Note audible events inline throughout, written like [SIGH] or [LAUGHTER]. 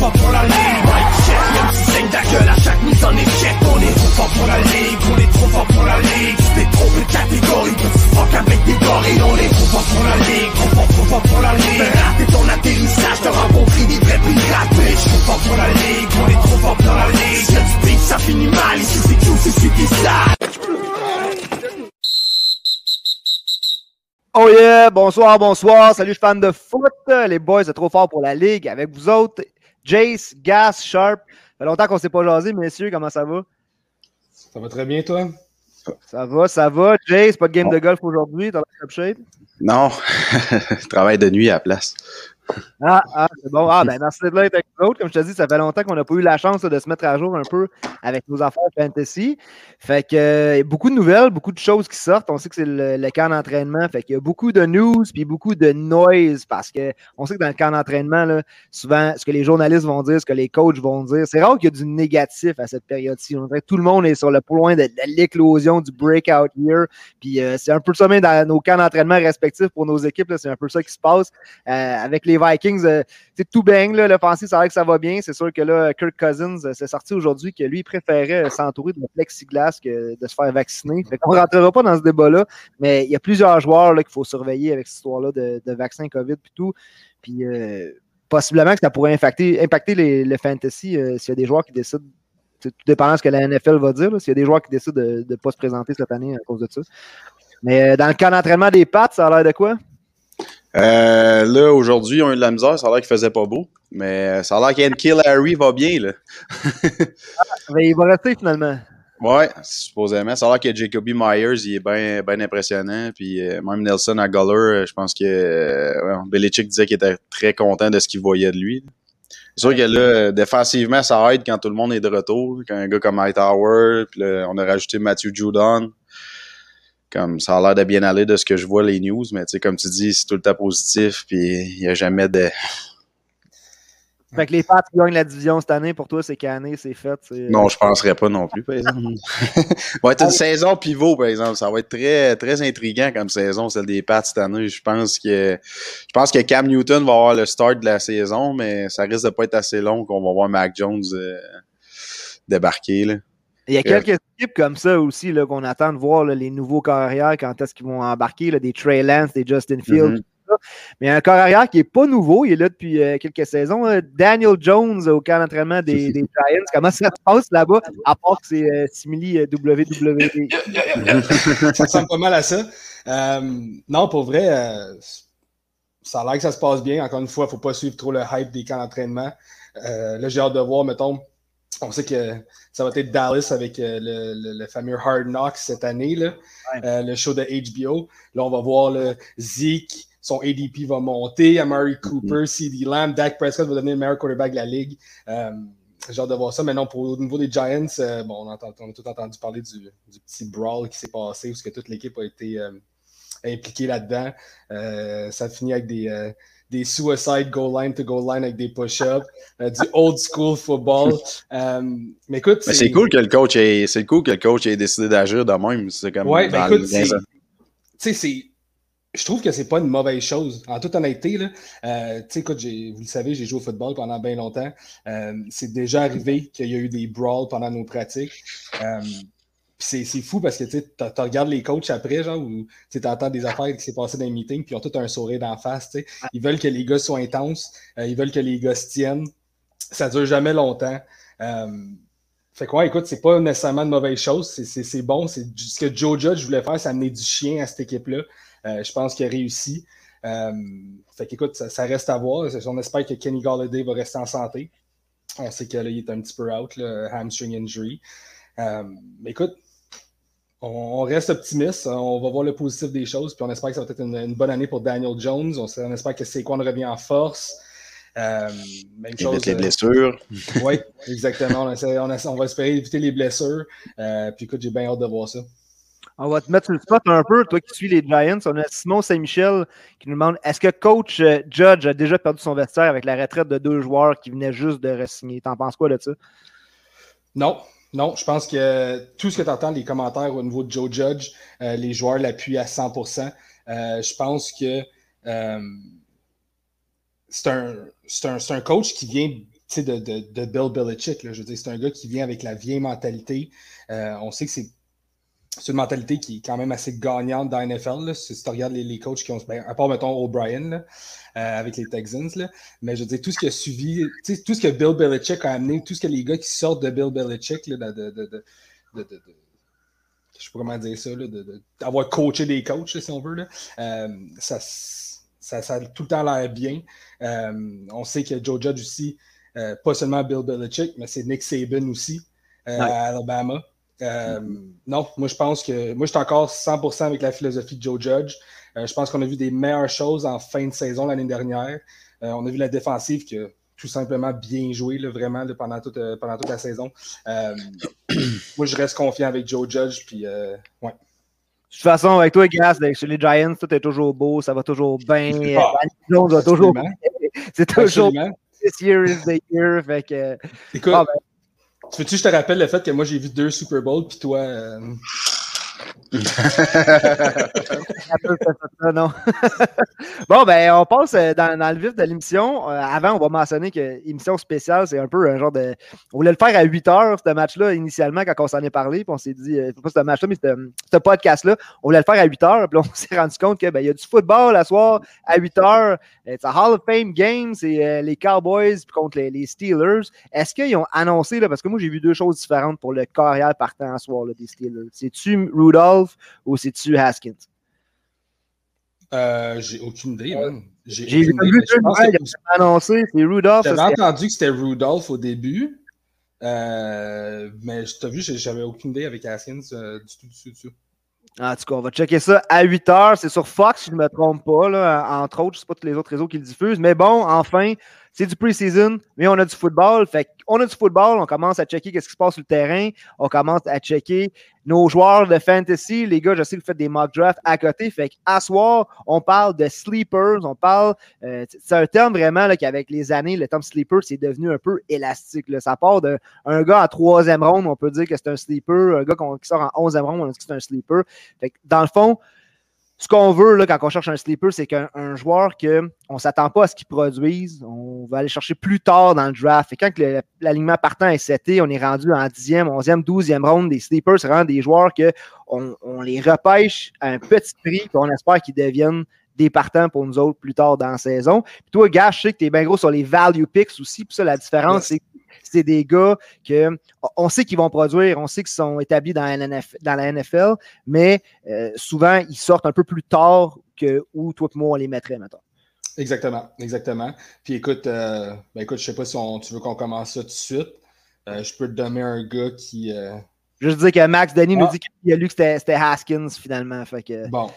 fort pour la ligue Right check, même si saigne ta gueule à chaque mise en échec On est trop fort pour la ligue, on est trop fort pour la ligue Tu t'es trompé de catégorie, petit fuck avec des gorilles On est trop fort pour la ligue, trop fort, trop fort pour la ligue Rater ton atterrissage, t'as rencontré des vrais pirates Bitch, trop fort pour la ligue, on est trop fort pour la ligue Si du beat, ça finit mal, ici c'est tout, c'est sale Oh yeah, bonsoir, bonsoir. Salut, je suis fan de foot. Les boys, c'est trop fort pour la ligue. Avec vous autres, Jace, Gas, Sharp. Ça fait longtemps qu'on s'est pas jasé, messieurs. Comment ça va? Ça va très bien, toi? Ça va, ça va. Jace, pas de game de golf aujourd'hui. T'as la shape? Non, [LAUGHS] je travaille de nuit à la place. Ah, ah c'est bon. Ah, ben merci d'être là avec nous Comme je te dis, ça fait longtemps qu'on n'a pas eu la chance de se mettre à jour un peu avec nos affaires fantasy. Fait que euh, beaucoup de nouvelles, beaucoup de choses qui sortent. On sait que c'est le, camp d'entraînement. Fait qu'il y a beaucoup de news puis beaucoup de noise parce que on sait que dans le camp d'entraînement, souvent, ce que les journalistes vont dire, ce que les coachs vont dire, c'est rare qu'il y ait du négatif à cette période-ci. Tout le monde est sur le point de, l'éclosion du breakout year. Puis euh, c'est un peu ça même dans nos camps d'entraînement respectifs pour nos équipes. C'est un peu ça qui se passe euh, avec les Vikings, euh, tout bang, l'offensive, ça a que ça va bien. C'est sûr que là, Kirk Cousins euh, s'est sorti aujourd'hui que lui, il préférait euh, s'entourer de plexiglas que de se faire vacciner. On ne rentrera pas dans ce débat-là, mais il y a plusieurs joueurs qu'il faut surveiller avec cette histoire-là de, vaccin COVID et tout. Puis possiblement que ça pourrait impacter, impacter les, le fantasy s'il y a des joueurs qui décident tout dépendant de ce que la NFL va dire. S'il y a des joueurs qui décident de ne pas se présenter cette année à cause de ça. Mais dans le cas d'entraînement des pattes, ça a l'air de quoi? Euh, là, aujourd'hui, ils ont eu de la misère. Ça a l'air qu'il faisait pas beau. Mais ça a l'air qu'Enkill Harry va bien, là. ah, mais il va rester finalement. Ouais, supposément. Ça a l'air que Jacoby Myers, il est bien ben impressionnant. Puis euh, même Nelson Aguilar, je pense que euh, Belichick disait qu'il était très content de ce qu'il voyait de lui. C'est sûr que là, défensivement, ça aide quand tout le monde est de retour. Quand un gars comme Hightower, puis là, on a rajouté Matthew Judon comme ça a l'air de bien aller de ce que je vois les news, mais tu sais, comme tu dis, c'est tout le temps positif, puis il n'y a jamais de. [LAUGHS] Fait que les Pats qui gagnent la division cette année, pour toi, c'est canné, c'est fait. Non, je ne penserais pas non plus, par exemple. ça va être une saison pivot, par exemple. Ça va être très, très intriguant comme saison, celle des Pats cette année. Je pense que je pense que Cam Newton va avoir le start de la saison, mais ça risque de pas être assez long qu'on va voir Mac Jones euh, débarquer. Là. Il y a quelques équipes comme ça aussi qu'on attend de voir les nouveaux carrières quand est-ce qu'ils vont embarquer, des Trey Lance, des Justin Fields. Mm-hmm. Mais un carrière qui n'est pas nouveau, il est là depuis euh, quelques saisons. Daniel Jones au camp d'entraînement [LAUGHS] des, Giants. Comment ça se passe là-bas, à part que c'est euh, simili euh, WWE? [LAUGHS] ça ressemble pas mal à ça. non, pour vrai, ça a l'air que ça se passe bien. Encore une fois, il ne faut pas suivre trop le hype des camps d'entraînement. là, j'ai hâte de voir, mettons, on sait que ça va être Dallas avec euh, le, fameux Hard Knocks cette année, là, euh, le show de HBO. Là, on va voir le Zeke, son ADP va monter, Amari mm-hmm. Cooper, CD Lamb, Dak Prescott va devenir le meilleur quarterback de la ligue. Euh, j'ai hâte de voir ça. Mais non, pour, au niveau des Giants, bon, on, a tout entendu parler du, petit brawl qui s'est passé où que toute l'équipe a été impliquée là-dedans. ça finit avec des des suicide goal line to goal line avec des push-ups, euh, du old school football. [LAUGHS] Euh, mais écoute, c'est cool que le coach ait, c'est cool que le coach ait décidé d'agir de même. C'est comme ouais, ben écoute, tu sais, c'est je trouve que c'est pas une mauvaise chose. En toute honnêteté, là, euh, écoute, vous le savez, j'ai joué au football pendant bien longtemps. Euh, c'est déjà arrivé qu'il y a eu des brawls pendant nos pratiques. C'est fou parce que tu regardes les coachs après, genre, ou tu entends des affaires qui s'est passé dans les meetings, puis ils ont tout un sourire d'en face. Ils veulent que les gars soient intenses, euh, ils veulent que les gars se tiennent. Ça dure jamais longtemps. Euh, fait quoi, écoute, c'est pas nécessairement une mauvaise chose, c'est bon. C'est ce que Joe Judge voulait faire, c'est amener du chien à cette équipe-là. Euh, je pense qu'il a réussi. fait qu'écoute, ça, ça, reste à voir. On espère que Kenny Galladay va rester en santé. On sait qu'il est un petit peu out, là, hamstring injury. mais écoute, on, reste optimiste. On va voir le positif des choses. Puis on espère que ça va être une, bonne année pour Daniel Jones. On, espère que Saquon revient en force. Euh, même chose. les euh, blessures. [LAUGHS] oui, exactement. On, va espérer éviter les blessures. Euh, puis écoute, j'ai bien hâte de voir ça. On va te mettre sur le spot un peu, toi qui suis les Giants. On a Simon Saint-Michel qui nous demande est-ce que coach Judge a déjà perdu son vestiaire avec la retraite de deux joueurs qui venaient juste de re-signer? T'en penses quoi de ça? Non, non, je pense que tout ce que tu entends, les commentaires au niveau de Joe Judge, euh, les joueurs l'appuient à 100% euh, Je pense que euh, c'est un, un, coach qui vient de, de, de, Bill Belichick. Là. Je veux dire, c'est un gars qui vient avec la vieille mentalité. Euh, on sait que c'est une mentalité qui est quand même assez gagnante dans la NFL. Là. Si tu regardes les, les, coachs qui ont. Ben, à part, mettons, O'Brien euh, avec les Texans. Là. Mais je veux dire, tout ce qui a suivi, tout ce que Bill Belichick a amené, tout ce que les gars qui sortent de Bill Belichick, là, de, de, je sais pas comment dire ça, d'avoir coaché des coachs, si on veut, là, euh, ça, ça, ça, a tout le temps l'air bien. Euh, on sait que Joe Judge aussi, euh, pas seulement Bill Belichick, mais c'est Nick Saban aussi à Alabama. Non, moi je pense que moi je suis encore 100% avec la philosophie de Joe Judge. je pense qu'on a vu des meilleures choses en fin de saison l'année dernière. on a vu la défensive qui tout simplement bien joué, là, vraiment, pendant, toute, euh, pendant toute la saison. Euh, moi, je reste confiant avec Joe Judge. Puis, euh, ouais. De toute façon, avec toi, Gas, chez les Giants, tout est toujours beau, ça va toujours bien. Ah, va toujours [LAUGHS] C'est toujours This year is the year. Fait que, Écoute, ah, ben. Tu veux-tu que je te rappelle le fait que moi, j'ai vu deux Super Bowls, puis toi. [LAUGHS] [LAUGHS] bon, ben, on passe euh, dans, le vif de l'émission. Euh, avant, on va mentionner que l'émission spéciale, c'est un peu un genre de. On voulait le faire à 8 heures, ce match-là, initialement, quand on s'en est parlé. Puis on s'est dit, euh, pas ce match-là, mais ce podcast-là, on voulait le faire à 8 heures. Puis on [LAUGHS] s'est rendu compte qu'il ben, y a du football à soir à 8 heures. C'est un Hall of Fame game. C'est les Cowboys contre les, Steelers. Est-ce qu'ils ont annoncé, là, parce que moi, j'ai vu deux choses différentes pour le carrière partant à soir des Steelers. C'est-tu Rudolph? ou c'est-tu Haskins? Euh, j'ai aucune idée, man. J'ai vu annoncé, c'est Rudolph. J'avais entendu que c'était Rudolph au début, euh, mais je t'ai vu, j'avais aucune idée avec Haskins euh, du tout, du tout, du tout. En tout cas, on va checker ça à 8 h. C'est sur Fox, si je ne me trompe pas, là, entre autres. Je ne sais pas tous les autres réseaux qui le diffusent. Mais bon, enfin, c'est du pre-season, mais on a du football. Fait on a du football, on commence à checker qu'est-ce qui se passe sur le terrain. On commence à checker nos joueurs de fantasy. Les gars, je sais que vous faites des mock drafts à côté. Fait qu'à soir, on parle de sleepers. On parle. Euh, c'est un terme vraiment qu'avec les années, le terme sleeper, c'est devenu un peu élastique. Ça part d'un gars en troisième ronde, on peut dire que c'est un sleeper. Un gars qui sort en onzième ronde, on dit que c'est un sleeper. Fait que dans le fond, ce qu'on veut là, quand on cherche un sleeper, c'est qu'un joueur qu'on ne s'attend pas à ce qu'il produise, on va aller chercher plus tard dans le draft. Et quand l'alignement partant est seté, on est rendu en 10e, 11e, 12e round des sleepers, c'est vraiment des joueurs qu'on on les repêche à un petit prix, et on espère qu'ils deviennent des partants pour nous autres plus tard dans la saison. Puis toi, gars, je sais que tu es bien gros sur les value picks aussi. Puis ça, la différence, c'est c'est des gars que on sait qu'ils vont produire, on sait qu'ils sont établis dans la, NFL, mais euh, souvent, ils sortent un peu plus tard que où toi et moi, on les mettrait maintenant. Exactement, exactement. Puis écoute, euh, ben écoute, je sais pas si tu veux qu'on commence ça tout de suite. Euh, je peux te donner un gars qui. Juste dire que Max Denis nous dit qu'il a lu que c'était Haskins finalement. Fait que... Bon.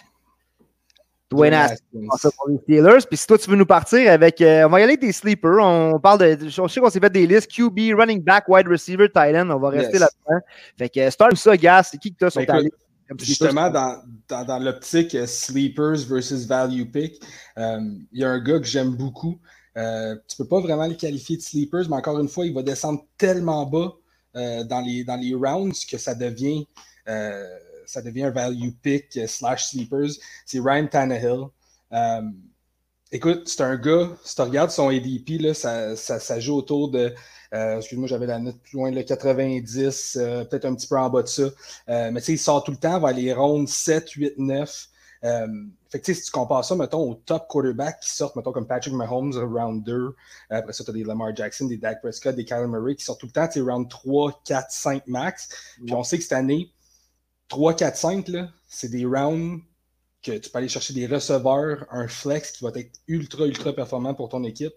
Dwayne Haskins. pour les Steelers. Puis si toi, tu veux nous partir avec. Euh, on va y aller avec des sleepers. On parle de. Je sais qu'on s'est fait des listes QB, running back, wide receiver, tight end. On va rester là-dedans. Fait que start ça, Gas. C'est qui que tu as sur ta liste? Justement, dans, dans, dans l'optique euh, sleepers versus value pick, euh, il y a un gars que j'aime beaucoup. Tu peux pas vraiment le qualifier de sleepers, mais encore une fois, il va descendre tellement bas dans, les, dans les rounds que ça devient ça devient un value pick euh, slash sleepers. C'est Ryan Tannehill. Euh, écoute, c'est un gars, si tu regardes son ADP, là, ça, ça, joue autour de. Euh, excuse-moi, j'avais la note plus loin, le 90, peut-être un petit peu en bas de ça. mais tu sais, il sort tout le temps vers les rondes 7, 8, 9. fait que, si tu compares ça, mettons, au top quarterback qui sortent, mettons, comme Patrick Mahomes, round 2. après ça, tu as des Lamar Jackson, des Dak Prescott, des Kyler Murray qui sortent tout le temps, tu round 3, 4, 5 max. Puis on sait que cette année, 3, 4, 5, c'est des rounds que tu peux aller chercher des receveurs, un flex qui va être ultra, ultra performant pour ton équipe.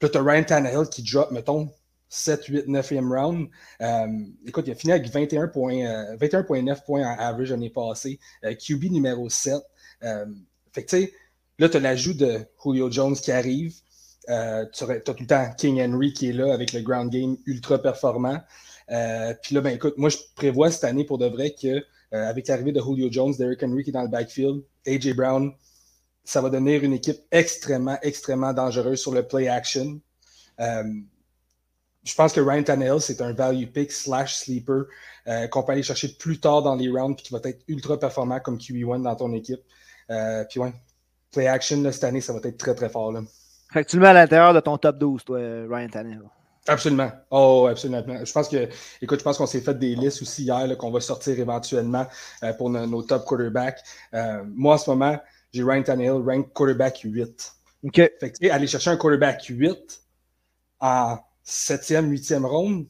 Puis tu as Ryan Tannehill qui drop, mettons, 7, 8, 9e round. Euh, écoute, il a fini avec 21,9 euh, points en average l'année passée. Euh, QB numéro 7. fait que tu sais, là, tu as l'ajout de Julio Jones qui arrive. tu as tout le temps King Henry qui est là avec le ground game ultra performant. Euh, puis là, ben écoute, moi je prévois cette année pour de vrai que euh, avec l'arrivée de Julio Jones, Derrick Henry qui est dans le backfield, AJ Brown, ça va devenir une équipe extrêmement, extrêmement dangereuse sur le play action. Euh, je pense que Ryan Tannehill, c'est un value pick slash sleeper qu'on peut aller chercher plus tard dans les rounds puis qui va être ultra performant comme QB1 dans ton équipe. puis ouais, play action cette année, ça va être très très fort. Là. Fait que tu le mets à l'intérieur de ton top 12, toi, Ryan Tannehill. Absolument. Oh, absolument. Je pense que, écoute, je pense qu'on s'est fait des listes aussi hier qu'on va sortir éventuellement euh, pour nos, top quarterbacks. Euh, moi, en ce moment, j'ai Ryan Tannehill, rank quarterback 8. OK. Fait que, aller chercher un quarterback 8 en 7e, 8e ronde,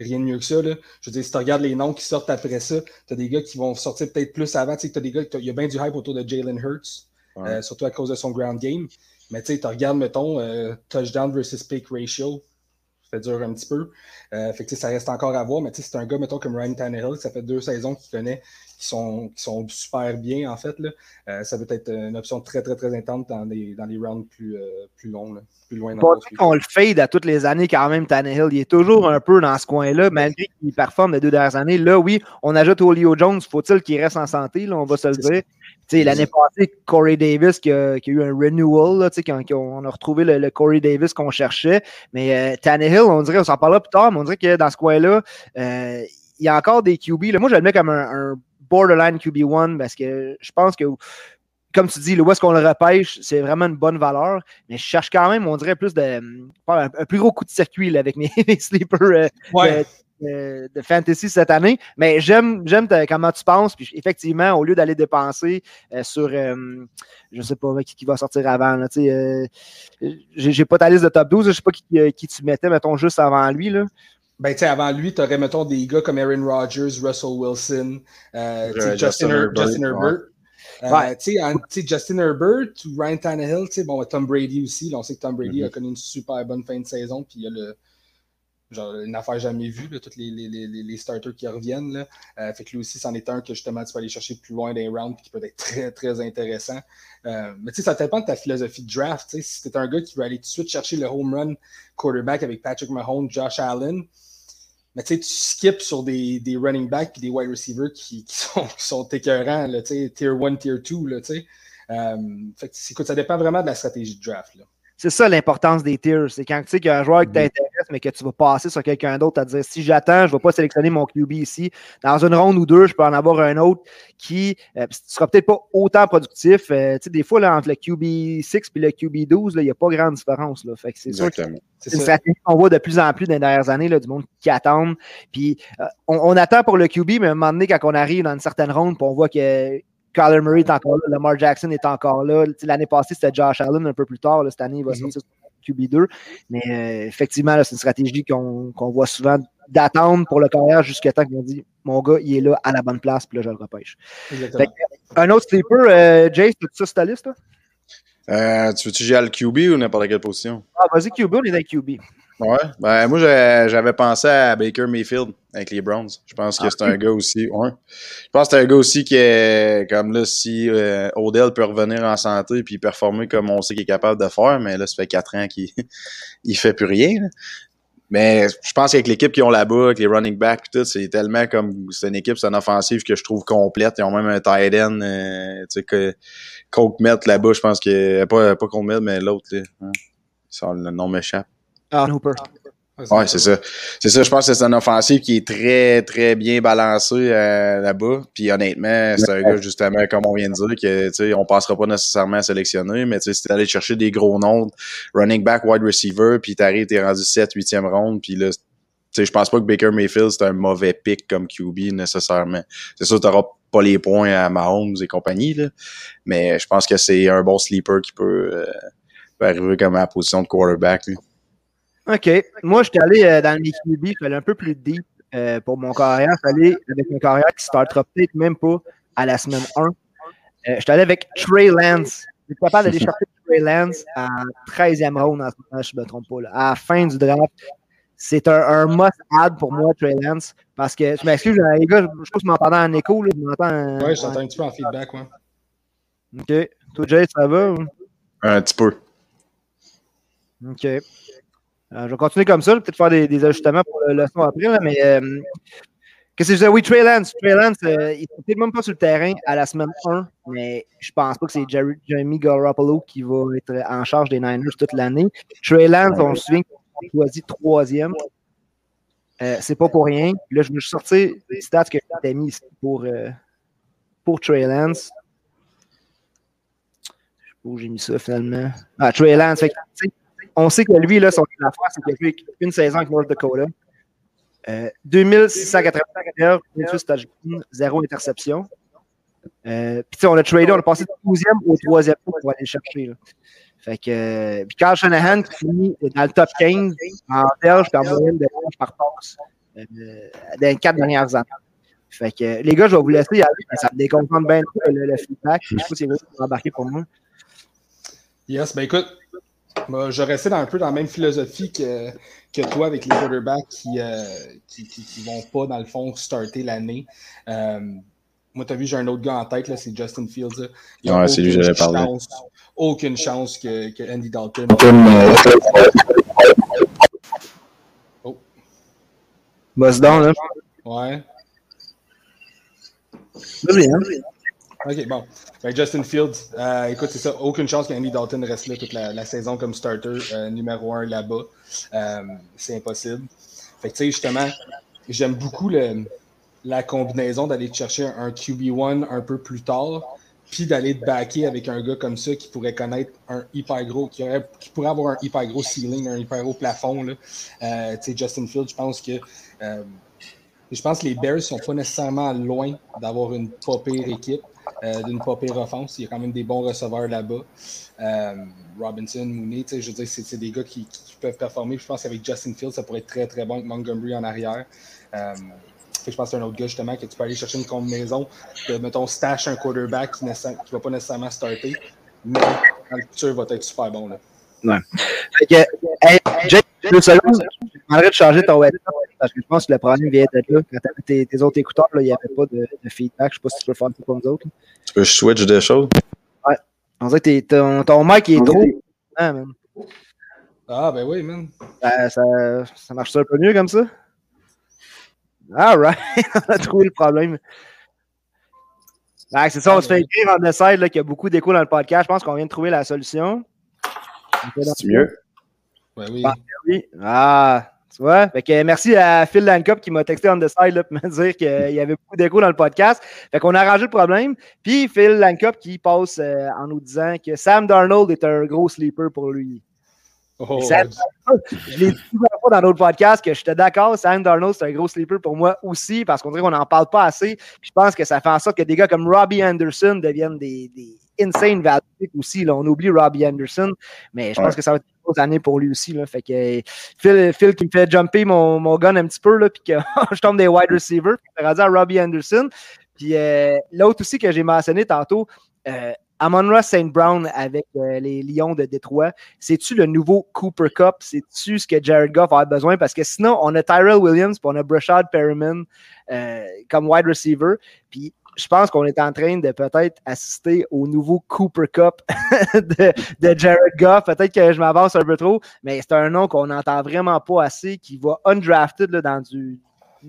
rien de mieux que ça. Là. Je veux dire, si tu regardes les noms qui sortent après ça, tu as des gars qui vont sortir peut-être plus avant. Tu sais, as des gars, il y a bien du hype autour de Jalen Hurts, euh, surtout à cause de son ground game. Mais tu sais, tu regardes, mettons, touchdown versus pick ratio fait dur un petit peu. Euh, fait que, ça reste encore à voir, mais c'est un gars, mettons, comme Ryan Tannehill, ça fait deux saisons qu'il connaît, qui sont, qui sont super bien, en fait. Là. Euh, ça peut être une option très, très, très intense dans les, dans les rounds plus, euh, plus longs, plus loin. Dans qu'on le fade à toutes les années, quand même, Tannehill, il est toujours un peu dans ce coin-là, malgré qu'il performe les deux dernières années. Là, oui, on ajoute Olio Jones, faut-il qu'il reste en santé, là, on va se le dire. L'année passée, Corey Davis qui a, qui a, eu un renewal, là, quand, quand, on a retrouvé le, Corey Davis qu'on cherchait. Mais euh, Tannehill, on dirait, on s'en parlera plus tard, mais on dirait que dans ce coin-là, il y a encore des QB. Là, moi, je le mets comme un, borderline QB1 parce que je pense que comme tu dis, où est-ce qu'on le repêche, c'est vraiment une bonne valeur. Mais je cherche quand même, on dirait, plus de un, plus gros coup de circuit avec [LAUGHS] mes, sleepers euh, ouais de, fantasy cette année. Mais j'aime, comment tu penses. Puis effectivement, au lieu d'aller dépenser euh, sur, euh, je sais pas qui, va sortir avant. Là, euh, j'ai, pas ta liste de top 12. Je sais pas qui, qui tu mettais, mettons, juste avant lui. Là. Ben, tu avant lui, tu aurais, mettons, des gars comme Aaron Rodgers, Russell Wilson, Justin, Herbert. Justin Herbert ou Ryan Tannehill, bon, Tom Brady aussi. on sait que Tom Brady mm-hmm. a connu une super bonne fin de saison, puis il y a le, genre une affaire jamais vue, là, tous les, les, les, les, starters qui reviennent. Là. Euh, fait que lui aussi, c'en est un que justement tu peux aller chercher plus loin des rounds qui peut être très, très intéressant. Euh, mais tu sais, ça dépend de ta philosophie de draft. sais Si t'es un gars qui veut aller tout de suite chercher le home run quarterback avec Patrick Mahomes, Josh Allen, mais tu skips sur des, des running backs et des wide receivers qui, qui [LAUGHS] sont, qui sont écœurants, là, tier 1, tier 2. Là, euh, fait que, écoute, ça dépend vraiment de la stratégie de draft. Là. C'est ça l'importance des tiers. C'est quand tu sais qu'il y a un joueur qui mm-hmm. t'intéresse, mais que tu vas passer sur quelqu'un d'autre à dire si j'attends, je ne vais pas sélectionner mon QB ici. Dans une ronde ou deux, je peux en avoir un autre qui ne euh, sera peut-être pas autant productif. Euh, tu sais, des fois, là, entre le QB 6 et le QB 12, il n'y a pas grande différence. Là. Fait que c'est sûr c'est une stratégie qu'on voit de plus en plus dans les dernières années, là, du monde qui attend. Puis euh, on, on, attend pour le QB, mais à un moment donné, quand on arrive dans une certaine ronde, on voit que Kyler Murray est encore là, Lamar Jackson est encore là. L'année passée, c'était Josh Allen un peu plus tard. cette année, il va mhm. sortir sur QB2. Mais euh, effectivement, c'est une stratégie qu'on voit souvent d'attendre pour le carrière jusqu'à temps qu'on dit mon gars, il est là à la bonne place, puis là, je le repêche. un autre sleeper, euh, Jace, tu ça sur ta liste? Euh, tu veux-tu à le QB ou n'importe quelle position? Ah, vas-y, QB, on est dans QB. Ouais. Ben, moi, j'avais pensé à Baker Mayfield avec les Browns. Je pense que ah, c'est un gars aussi. Ouais. Je pense que c'est un gars aussi qui est comme là, si euh, Odell peut revenir en santé puis performer comme on sait qu'il est capable de faire, mais là, ça fait quatre ans qu'il [LAUGHS] il fait plus rien. Mais je pense qu'avec l'équipe qu'ils ont là-bas, avec les running backs tout, c'est tellement comme c'est une équipe, c'est une offensive que je trouve complète. Ils ont même un tight end, euh, tu sais, que Coke là-bas, je pense que pas, pas Coke Met, mais l'autre, hein. le nom m'échappe. Ah, Hooper. Ouais, c'est ça. C'est ça, je pense que c'est un offensif qui est très, très bien balancé euh, là-bas. Puis honnêtement, c'est un gars, justement, comme on vient de dire, que tu sais, on passera pas nécessairement à sélectionner, mais tu sais, si t'es allé chercher des gros noms, running back, wide receiver, puis t'arrives, t'es rendu 7, 8e ronde, puis là, tu sais, je pense pas que Baker Mayfield, c'est un mauvais pick comme QB nécessairement. C'est sûr, t'auras pas les points à Mahomes et compagnie, là, mais je pense que c'est un bon sleeper qui peut, euh, peut arriver comme à la position de quarterback. Lui. OK. Moi, j'étais allé euh, dans le QB, il fallait un peu plus deep euh, pour mon carrière. J'allais avec un carrière qui startera peut-être même pas à la semaine 1. Euh, j'étais allé avec Trey Lance. J'étais capable d'aller chercher Trey Lance à 13e round, en ce moment, je ne me trompe pas. À la fin du draft. C'est un, un must-add pour moi, Trey Lance. Parce que, je m'excuse, les gars, je, pense que je m'entends en écho. Là, je m'entends. Oui, je t'entends un petit peu en feedback. Ouais. OK. Toi, Jay, ça va? Un petit peu. OK. Euh, je vais continuer comme ça, peut-être faire des, ajustements pour le, son après, mais euh, qu'est-ce que je disais? Oui, Trey Lance. Trey Lance, euh, il n'est même pas sur le terrain à la semaine 1, mais je pense pas que c'est Jeremy Garoppolo qui va être en charge des Niners toute l'année. Trey Lance, on se souvient qu'on choisi troisième. Euh, c'est pas pour rien. Là, je me suis sorti des stats que j'ai mis pour, pour Trey Lance. Je sais pas où j'ai mis ça finalement. Ah, Trey Lance. Fait, on sait que lui, là, son affaire, c'est qu'il a fait une saison avec North Dakota. Euh, 2685 yards, 28 touchdowns, 0 interception. Euh, puis on a tradé, on a passé du 12e au 3e pour aller le chercher. Là. Fait que, euh, puis Carl Shanahan qui finit dans le top 15 en verge et en moyenne de verge par passe euh, dans les quatre dernières années. Fait que, les gars, je vais vous laisser y aller, ça me déconcentre bien le, feedback. Je sais pas si vous avez embarqué pour moi. Yes, ben écoute, moi, je restais un peu dans la même philosophie que, que toi avec les quarterbacks qui, euh, qui, qui, qui, vont pas, dans le fond, starter l'année. Euh, moi, tu as vu, j'ai un autre gars en tête, là, c'est Justin Fields. Ouais, c'est lui que j'avais parlé. Aucune chance que, que Andy Dalton. Oh. Boss down, là. Ouais. Vas-y, hein. OK, bon. Ben, Justin Fields, euh, écoute, c'est ça. Aucune chance qu'Andy Dalton reste là toute la, saison comme starter euh, numéro un là-bas. Euh, c'est impossible. Fait que, tu sais, justement, j'aime beaucoup la combinaison d'aller chercher un QB1 un peu plus tard, puis d'aller te backer avec un gars comme ça qui pourrait connaître un hyper gros, qui, aurait, qui pourrait avoir un hyper gros ceiling, un hyper gros plafond. Tu sais, Justin Fields, je pense que. Je pense que les Bears sont pas nécessairement loin d'avoir une pas pire équipe, euh, d'une pas pire offense. Il y a quand même des bons receveurs là-bas. Euh, Robinson, Mooney, je veux dire, c'est des gars qui, peuvent performer. Je pense qu'avec Justin Fields, ça pourrait être très très bon avec Montgomery en arrière. Euh, je pense que c'est un autre gars justement que tu peux aller chercher une combinaison de, mettons, stash un quarterback qui ne va pas nécessairement starter, mais dans le futur, va être super bon. Là. Ouais. Fait que, hey, Jake, je demanderais de changer ton WhatsApp parce que je pense que le problème vient d'être là. Quand tu avais tes, tes, autres écouteurs, là, il n'y avait pas de, de, feedback. Je ne sais pas si tu peux faire ça pour nous autres. Tu peux switch des choses? Ouais. On dirait que ton, ton mic est trop. Ah, man. Ah, ben oui, man. Ben, ça, ça marche un peu mieux comme ça? All right. [LAUGHS] on a trouvé le problème. Ah, c'est ça, on se fait écrire en décide qu'il y a beaucoup d'écho dans le podcast. Je pense qu'on vient de trouver la solution. C'est mieux? Ouais, oui. Ah, oui. Ah, tu vois? Fait que merci à Phil Lancop qui m'a texté on the side là, pour me dire qu'il y avait beaucoup d'écho dans le podcast. Fait qu'on a arrangé le problème. Puis Phil Lancop qui passe euh, en nous disant que Sam Darnold est un gros sleeper pour lui. Oh, Sam, je l'ai dit plusieurs fois dans d'autres podcasts que j'étais d'accord, Sam Darnold, c'est un gros sleeper pour moi aussi, parce qu'on dirait qu'on n'en parle pas assez. Puis je pense que ça fait en sorte que des gars comme Robbie Anderson deviennent des, des insane value aussi. Là. On oublie Robbie Anderson, mais je pense que ça va être une grosse année pour lui aussi. Là. Fait que Phil, Phil qui me fait jumper mon, mon gun un petit peu, là, puis que [LAUGHS] je tombe des wide receivers. Rendu à Robbie Anderson. Puis euh, l'autre aussi que j'ai mentionné tantôt, euh, Amon-Ra St. Brown avec euh, les Lions de Détroit, c'est-tu le nouveau Cooper Cup? C'est-tu ce que Jared Goff a besoin? Parce que sinon, on a Tyrell Williams puis on a Brashad Perriman euh, comme wide receiver. Puis je pense qu'on est en train de peut-être assister au nouveau Cooper Cup [LAUGHS] de, de, Jared Goff. Peut-être que je m'avance un peu trop, mais c'est un nom qu'on n'entend vraiment pas assez, qui va undrafted là, dans du,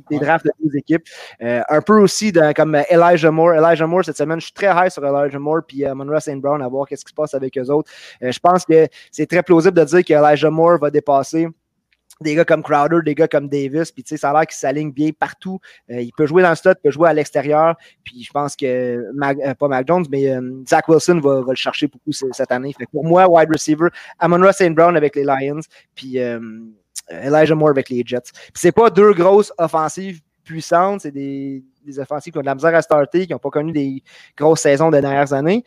des drafts de deux équipes. Euh, un peu aussi comme Elijah Moore. Elijah Moore, cette semaine, je suis très high sur Elijah Moore puis euh, Monroe St. Brown à voir qu'est-ce qui se passe avec eux autres. Euh, je pense que c'est très plausible de dire que Elijah Moore va dépasser des gars comme Crowder, des gars comme Davis, puis ça a l'air qu'il s'aligne bien partout. Euh, il peut jouer dans le stade, il peut jouer à l'extérieur, puis je pense que, euh, pas Mac Jones, mais euh, Zach Wilson va, le chercher beaucoup cette année. Pour moi, wide receiver, Amon-Ra St. Brown avec les Lions, puis Elijah Moore avec les Jets. Puis c'est pas deux grosses offensives puissantes, c'est des, des offensives qui ont de la misère à starter, qui n'ont pas connu des grosses saisons des dernières années,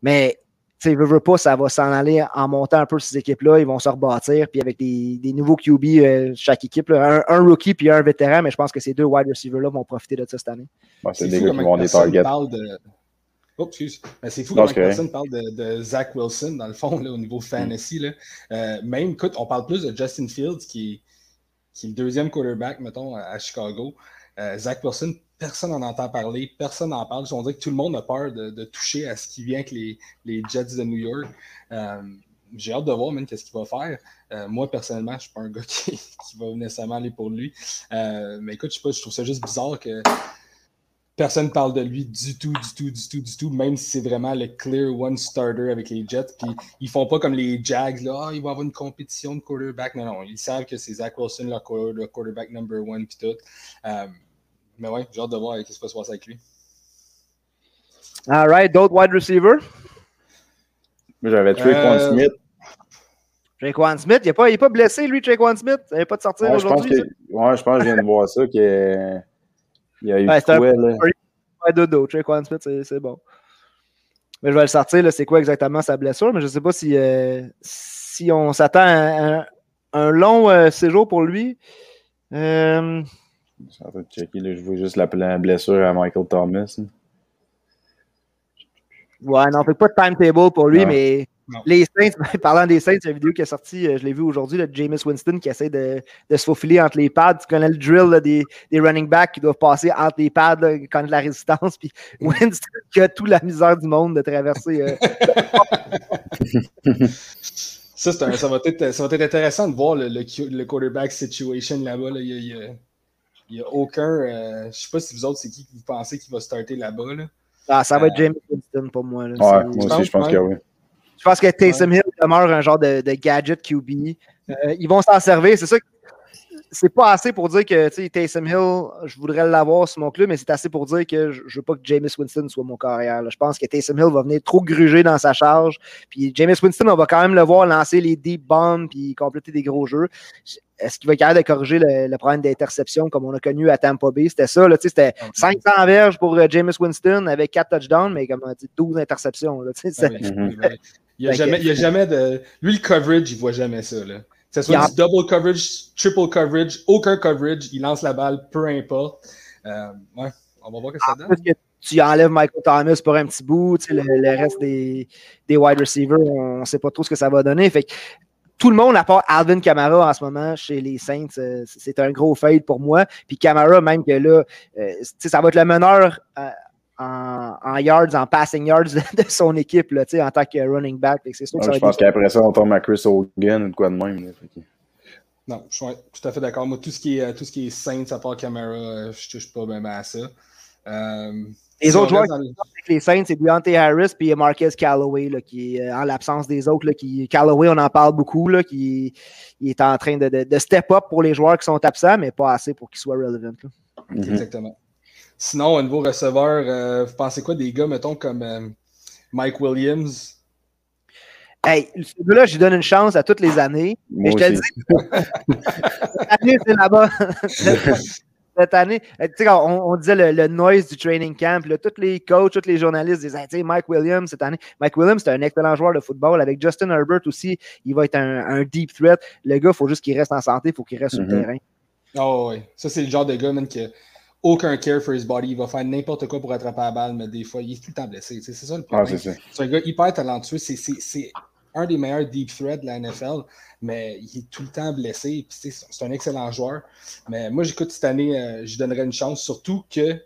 mais tu sais, veut, veut pas, ça va s'en aller en montant un peu ces équipes-là. Ils vont se rebâtir. Puis avec des, des nouveaux QB, euh, chaque équipe, là, un, un, rookie puis un vétéran, mais je pense que ces deux wide receivers-là vont profiter de ça cette année. Ouais, c'est des gars qui vont des targets. De... Oh, excuse. Mais c'est fou comment personne parle de, de, Zach Wilson, dans le fond, là, au niveau fantasy. Là. Euh, même, écoute, on parle plus de Justin Fields, qui, qui est le deuxième quarterback, mettons, à Chicago. Euh, Zach Wilson, personne n'en entend parler, personne n'en parle. On dirait que tout le monde a peur de, toucher à ce qui vient avec les, Jets de New York. Euh, j'ai hâte de voir même qu'est-ce qu'il va faire. Euh, moi, personnellement, je ne suis pas un [LAUGHS] gars qui, va nécessairement aller pour lui. Mais écoute, je sais pas, je trouve ça juste bizarre que personne ne parle de lui du tout, du tout, du tout, du tout, même si c'est vraiment le clear one starter avec les Jets. Puis ils font pas comme les Jags, là, oh, ils vont avoir une compétition de quarterback. Non, non, ils savent que c'est Zach Wilson, leur, quarterback number one, puis tout. Mais ouais, j'ai hâte de voir ce qui se passe avec lui. All right, d'autres wide receivers? J'avais Trey euh... Smith. Jaquan Smith, il n'est pas, pas, blessé, lui, Jaquan Smith? Il n'avait pas de sortir ouais, aujourd'hui. Ouais, je pense que je viens de voir ça, qu'il y a eu ouais, quoi, là? Ouais, dodo, Jaquan Smith, c'est bon. Mais je vais le sortir, c'est quoi exactement sa blessure, mais je ne sais pas si, euh, si on s'attend à un, un long euh, séjour pour lui. Euh... Je suis en train de checker, là, je vois juste la, la blessure à Michael Thomas. Ouais, non, fait pas de timetable pour lui, non. mais Non. les Saints, [LAUGHS] parlant des Saints, il y a une vidéo qui est sortie, euh, je l'ai vue aujourd'hui, de Jameis Winston qui essaie de, de se faufiler entre les pads. Tu connais le drill là, des, des running backs qui doivent passer entre les pads là, quand il y a de la résistance. Puis [LAUGHS] Winston qui a toute la misère du monde de traverser. euh, [LAUGHS] Ça, un- ça, va être, ça va être intéressant de voir le, le, Q- le quarterback situation là-bas. là. Il il il y a aucun. euh, je ne sais pas si vous autres, c'est qui que vous pensez qui va starter là-bas. Là. Ah, ça va être Euh, Jameis Winston pour moi. là. Ouais, moi aussi, je pense que oui. Je pense que Taysom Hill demeure un genre de, de gadget QB. Euh, ils vont s'en servir. C'est ça. que- C'est pas assez pour dire que tu sais, Taysom Hill, je voudrais l'avoir sur mon club, mais c'est assez pour dire que je, je veux pas que Jameis Winston soit mon carrière. là. Je pense que Taysom Hill va venir trop gruger dans sa charge. Puis Jameis Winston, on va quand même le voir lancer les deep bombs puis compléter des gros jeux. Est-ce qu'il va être capable de corriger le, le problème d'interception comme on a connu à Tampa Bay? C'était ça, là, tu sais, c'était 500 verges pour euh, Jameis Winston avec 4 touchdowns, mais comme on dit, 12 interceptions. là, Ah oui, Mhm. [LAUGHS] Il n'y a, jamais- il y a jamais de. Lui, le coverage, il ne voit jamais ça. Là. Que ce soit du double coverage, triple coverage, aucun coverage, il lance la balle, peu importe. Euh, ouais, on va voir que ça donne. Parce que tu enlèves Michael Thomas pour un petit bout, tu sais, le, le reste des, des wide receivers, on ne sait pas trop ce que ça va donner. Fait que tout le monde, à part Alvin Kamara en ce moment chez les Saints, euh, c'est un gros fade pour moi. Puis Kamara, même que là, euh, tu sais, ça va être le meneur en, en yards, en passing yards de, de son équipe, là, tu sais, en tant que running back. Que sûr que je pense qu'après ça, on tombe à Chris Hogan ou de quoi de même. là. Fait que- Non, je suis tout à fait d'accord. Moi, tout ce qui est, tout ce qui est Saints à part Camara, euh, je touche pas même à ça. Euh, Les si autres joueurs dans avec les Saints, c'est Deontay Harris puis Marquez Callaway, là, qui est euh, en l'absence des autres. Là, qui, Callaway, on en parle beaucoup, là, qui il est en train de, de- de step up pour les joueurs qui sont absents, mais pas assez pour qu'ils soient relevant. là. Exactement. Sinon, au niveau receveur, euh, vous pensez quoi des gars, mettons, comme euh, Mike Williams? Hey, ce gars-là, je lui donne une chance à toutes les années. Mais je te le aussi. dis, cette année, c'est là-bas. [LAUGHS] Cette année, euh, tu sais, quand on, on disait le, le noise du training camp, là, tous les coachs, tous les journalistes disaient, tu sais, Mike Williams, cette année. Mike Williams, c'est un excellent joueur de football. Avec Justin Herbert aussi, il va être un, un deep threat. Le gars, il faut juste qu'il reste en santé, il faut qu'il reste sur Mhm. le terrain. Oh, oui. Ça, c'est le genre de gars, man, qui a aucun care for his body. Il va faire n'importe quoi pour attraper la balle, mais des fois, il est tout le temps blessé. C'est ça le Ah, problème. c'est un gars hyper talentueux. C'est- un des meilleurs deep threats de la NFL, mais il est tout le temps blessé. C'est un excellent joueur. Mais moi, j'écoute cette année, euh, je lui donnerais une chance, surtout que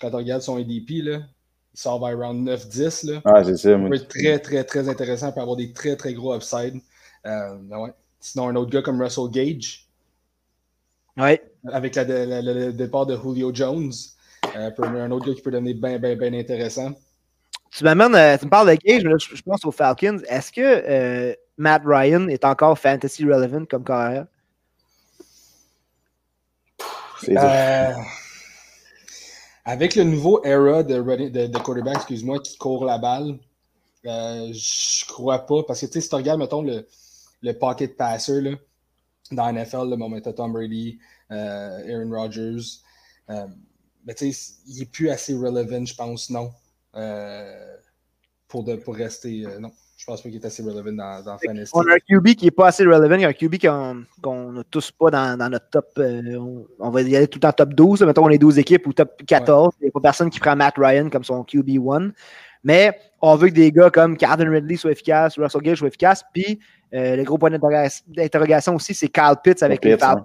quand on regarde son ADP, là, il sort vers round 9-10. là. Ah, c'est ça. Ça Moi, peut être très, très, très intéressant. Il peut avoir des très, très gros upside. Euh, ouais. Sinon, un autre gars comme Russell Gage, Oui. Avec la- la- la- le départ de Julio Jones, euh, un autre gars qui peut devenir bien, bien, bien intéressant. Tu m'amènes, euh, tu me parles de Gage, mais là, je, je pense aux Falcons. Est-ce que euh, Matt Ryan est encore fantasy relevant comme carrière? Euh, avec le nouveau era de, running- de, de quarterback, excuse-moi, qui court la balle, euh, je crois pas. Parce que tu sais, si tu regardes, mettons, le, le pocket passer là, dans la NFL, le moment Tom Brady, Aaron Rodgers, euh, mais tu sais, il est plus assez relevant, je pense, non. Euh, pour, de, pour rester. euh, non, je pense pas qu'il est assez relevant dans, dans Fantasy. On a un QB qui n'est pas assez relevant, un QB qu'on qu'on n'a tous pas dans, dans notre top. euh, on, on va y aller tout temps top 12. Mettons, on est 12 équipes ou top 14. Il n'y a pas personne qui prend Matt Ryan comme son QB1. Mais on veut que des gars comme Carden Ridley soient efficaces, Russell Gage soient efficaces. Puis euh, le gros point d'interroga- d'interrogation aussi, c'est Kyle Pitts avec les Falcons.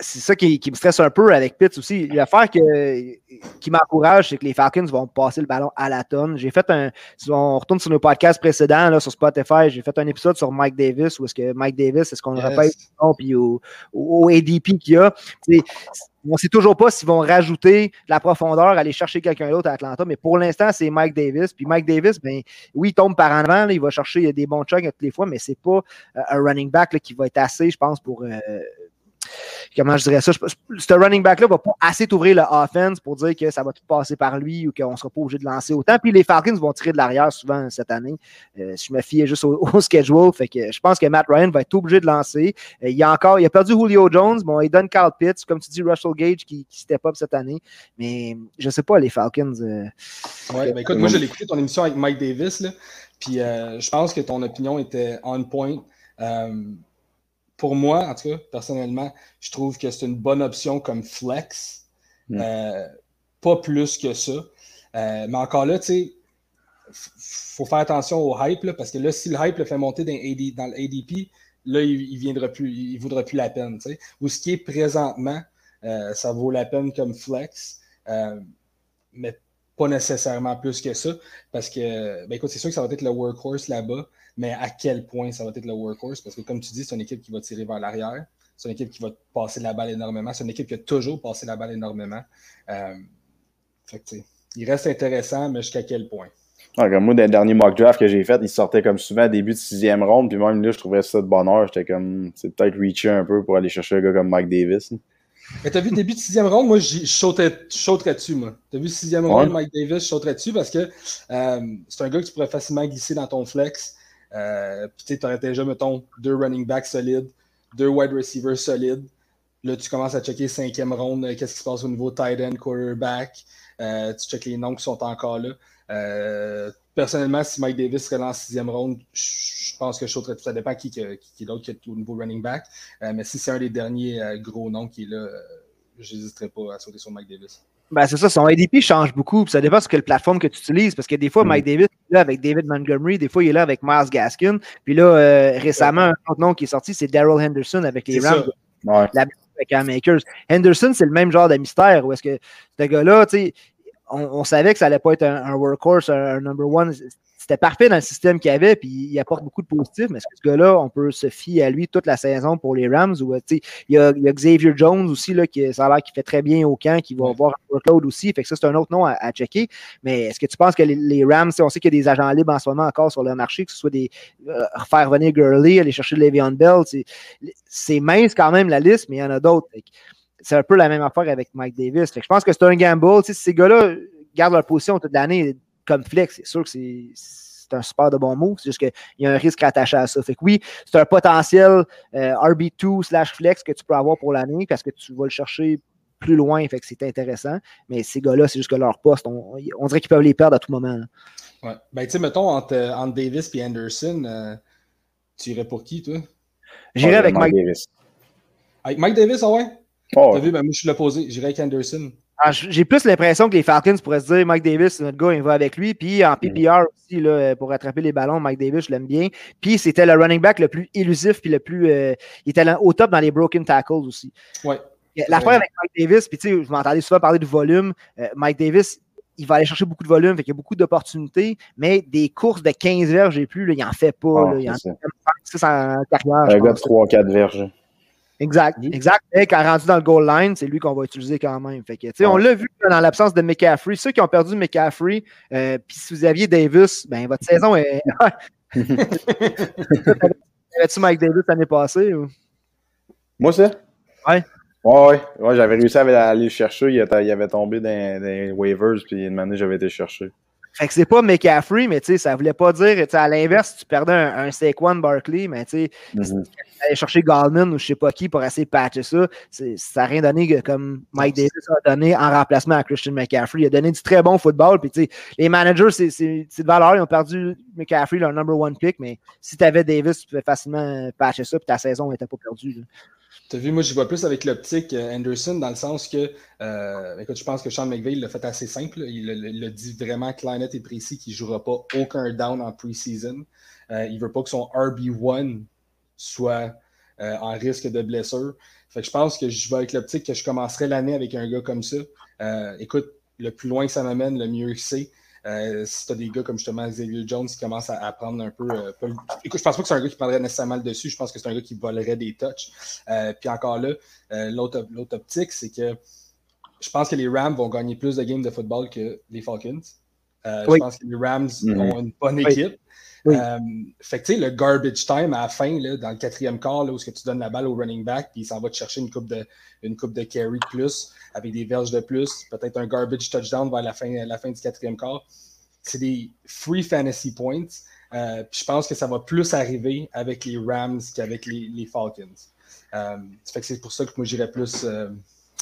C'est ça qui, qui me stresse un peu avec Pitts aussi. L'affaire que, qui m'encourage, c'est que les Falcons vont passer le ballon à la tonne. J'ai fait un. Si on retourne sur nos podcasts précédents là, sur Spotify, j'ai fait un épisode sur Mike Davis où est-ce que Mike Davis, est-ce qu'on le répète non, puis au, au, au ADP qu'il y a. T'sais, on ne sait toujours pas s'ils vont rajouter de la profondeur, aller chercher quelqu'un d'autre à Atlanta, mais pour l'instant, c'est Mike Davis. Puis Mike Davis, ben, oui, il tombe par en avant, là, il va chercher des bons chucks toutes les fois, mais c'est pas euh, un running back là, qui va être assez, je pense, pour. euh, comment je dirais ça, ce running back-là va pas assez t'ouvrir le offense pour dire que ça va tout passer par lui ou qu'on sera pas obligé de lancer autant. Puis les Falcons vont tirer de l'arrière souvent cette année. Euh, je me fiais juste au, schedule. Fait que je pense que Matt Ryan va être obligé de lancer. Euh, il a encore, il a perdu Julio Jones. Bon, il donne Carl Pitts, comme tu dis, Russell Gage qui, qui step up cette année. Mais je sais pas, les Falcons. Euh, ouais, ben écoute, moi, je l'ai écouté ton émission avec Mike Davis. Là, puis je pense que ton opinion était on point. Pour moi, en tout cas, personnellement, je trouve que c'est une bonne option comme flex. Mm. pas plus que ça. mais encore là, tu sais, faut faire attention au hype, parce que là, si le hype le fait monter dans, dans l'ADP, là, il, ne viendra plus, il vaudra plus la peine. Ou ce qui est présentement, euh, ça vaut la peine comme flex, euh, mais pas nécessairement plus que ça, parce que, ben écoute, c'est sûr que ça va être le workhorse là-bas, mais à quel point ça va être le workhorse? Parce que comme tu dis, c'est une équipe qui va tirer vers l'arrière, c'est une équipe qui va passer la balle énormément, c'est une équipe qui a toujours passé la balle énormément. Euh, il reste intéressant, mais jusqu'à quel point? comme moi, dans le dernier mock draft que j'ai fait, il sortait comme souvent début de sixième ronde, puis même là, je trouvais ça de bonheur. J'étais comme, c'est peut-être reacher un peu pour aller chercher un gars comme Mike Davis. Mais t'as vu début de sixième ronde, moi, je sauterais dessus, moi. T'as vu sixième ronde, Mike Davis, je sauterais dessus parce que euh, c'est un gars que tu pourrais facilement glisser dans ton flex. Euh, tu aurais déjà, mettons, deux running backs solides, deux wide receivers solides. Là, tu commences à checker cinquième ronde, euh, qu'est-ce qui se passe au niveau tight end, quarterback. tu checkes les noms qui sont encore là. Euh, personnellement, si Mike Davis serait là en sixième ronde, je pense que je sauterais tout. Ça dépend qui, qui, est l'autre qui est au niveau running back. Euh, mais si c'est un des derniers euh, gros noms qui est là, je n'hésiterai pas à sauter sur Mike Davis. Ben, c'est ça, son ADP change beaucoup. Ça dépend de quelle plateforme que tu utilises. Parce que des fois, mm. Mike Davis est là avec David Montgomery, des fois, il est là avec Miles Gaskin. Puis là, récemment, un autre nom qui est sorti, c'est Daryl Henderson avec les Rams. La avec Makers. Henderson, c'est le même genre de mystère. Où est-ce que ce gars-là, tu sais, on, savait que ça allait pas être un, workhorse, un, number one. C'était parfait dans le système qu'il y avait, puis il apporte beaucoup de positifs, mais ce gars-là, on peut se fier à lui toute la saison pour les Rams. Ou, il, y a, Xavier Jones aussi, là, qui, ça a l'air qu'il fait très bien au camp, qui va avoir un workload aussi. Fait que ça, c'est un autre nom à, checker. Mais est-ce que tu penses que les, Rams, on sait qu'il y a des agents libres en ce moment encore sur le marché, que ce soit des euh, refaire venir Gurley, aller chercher Le'Veon Bell, c'est mince quand même la liste, mais il y en a d'autres c'est un peu la même affaire avec Mike Davis. je pense que c'est un gamble. Ces gars-là gardent leur position toute l'année comme flex, c'est sûr que c'est un super de bon move. C'est juste qu'il y a un risque attaché à ça. Fait que oui, c'est un potentiel euh, RB2 slash flex que tu peux avoir pour l'année parce que tu vas le chercher plus loin. Fait que c'est intéressant. Mais ces gars-là, c'est juste que leur poste, on, dirait qu'ils peuvent les perdre à tout moment. Ouais. Ben, tu sais, mettons, entre, Davis et Anderson, euh, tu irais pour qui, toi? J'irais avec Mike Davis. Avec Mike Davis, ah ouais? Oh, T'as vu, ben, moi, je suis l'opposé. J'irais avec Anderson. Ah, j'ai plus l'impression que les Falcons pourraient se dire Mike Davis, c'est notre gars, il va avec lui. Puis en PPR aussi, là, pour attraper les ballons, Mike Davis, je l'aime bien. Puis c'était le running back le plus élusif, puis le plus. Euh, il était au top dans les broken tackles aussi. Ouais. L'affaire avec Mike Davis, puis tu sais, je m'entendais souvent parler de volume. Euh, Mike Davis, il va aller chercher beaucoup de volume, fait qu'il y a beaucoup d'opportunités, mais des courses de 15 verges et plus, là, il n'en fait pas. Ah, il en fait ça en carrière. Un gars de 3-4 verges. Exact, exact. Et quand rendu dans le goal line, c'est lui qu'on va utiliser quand même. Fait que, On l'a vu dans l'absence de McCaffrey. Ceux qui ont perdu McCaffrey, euh, puis si vous aviez Davis, ben votre saison est. [LAUGHS] Avais-tu Mike Davis l'année passée? Ou? Moi, ça? Ouais. Ouais, ouais. j'avais réussi à aller le chercher. Il, avait tombé dans, les waivers, puis une année, j'avais été chercher. Fait que c'est pas McCaffrey, mais tu sais, ça voulait pas dire, à l'inverse, tu perdais un, un Saquon Barkley, mais tu sais, mm aller chercher Goldman ou je sais pas qui pour essayer de patcher ça, ça n'a rien donné comme Mike Davis a donné en remplacement à Christian McCaffrey. Il a donné du très bon football, puis tu sais, les managers, c'est de valeur, ils ont perdu McCaffrey, leur number one pick, mais si tu avais Davis, tu pouvais facilement patcher ça, puis ta saison n'était pas perdue. Tu as vu, moi, je vois plus avec l'optique euh, Anderson dans le sens que, euh, écoute, je pense que Sean McVeigh l'a fait assez simple. Il, a dit vraiment clair, net et précis qu'il ne jouera pas aucun down en preseason. Euh, il ne veut pas que son RB1 soit en risque de blessure. Fait que je pense que je vais avec l'optique que je commencerai l'année avec un gars comme ça. écoute, le plus loin que ça m'amène, le mieux que c'est. Euh, si tu as des gars comme justement Xavier Jones qui commencent à, prendre un peu. Euh, écoute, je pense pas que c'est un gars qui prendrait nécessairement le dessus. Je pense que c'est un gars qui volerait des touches. Euh, puis encore là, l'autre optique, c'est que je pense que les Rams vont gagner plus de games de football que les Falcons. Oui. Je pense que les Rams Mhm. ont une bonne équipe. Oui. Euh, fait que tu sais, le garbage time à la fin, là, dans le quatrième quart, là, où est-ce que tu donnes la balle au running back, puis il s'en va te chercher une coupe de, une coupe de carry de plus, avec des verges de plus, peut-être un garbage touchdown vers la fin, la fin du quatrième quart. C'est des free fantasy points. Euh, puis je pense que ça va plus arriver avec les Rams qu'avec les, les Falcons. Euh, fait que c'est pour ça que moi j'irais plus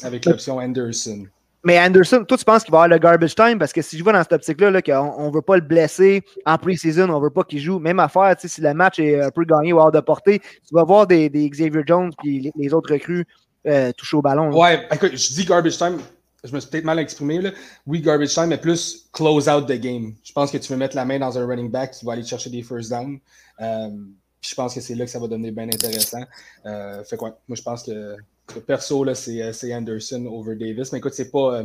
avec l'option Anderson. Mais Anderson, toi, tu penses qu'il va avoir le garbage time? Parce que si je vois dans cette optique-là, là, qu'on ne veut pas le blesser en pre-season, on ne veut pas qu'il joue. Même affaire, si le match est un peu gagné ou hors de portée, tu vas voir des, Xavier Jones et les, autres recrues euh, toucher au ballon. là. Ouais, écoute, je dis garbage time, je me suis peut-être mal exprimé. Là. Oui, garbage time, mais plus close out the game. Je pense que tu veux mettre la main dans un running back qui va aller chercher des first down. Euh, puis je pense que c'est là que ça va devenir bien intéressant. Euh, fait quoi, moi je pense que, que perso, là, c'est, euh, c'est Anderson over Davis. Mais écoute, c'est pas. euh,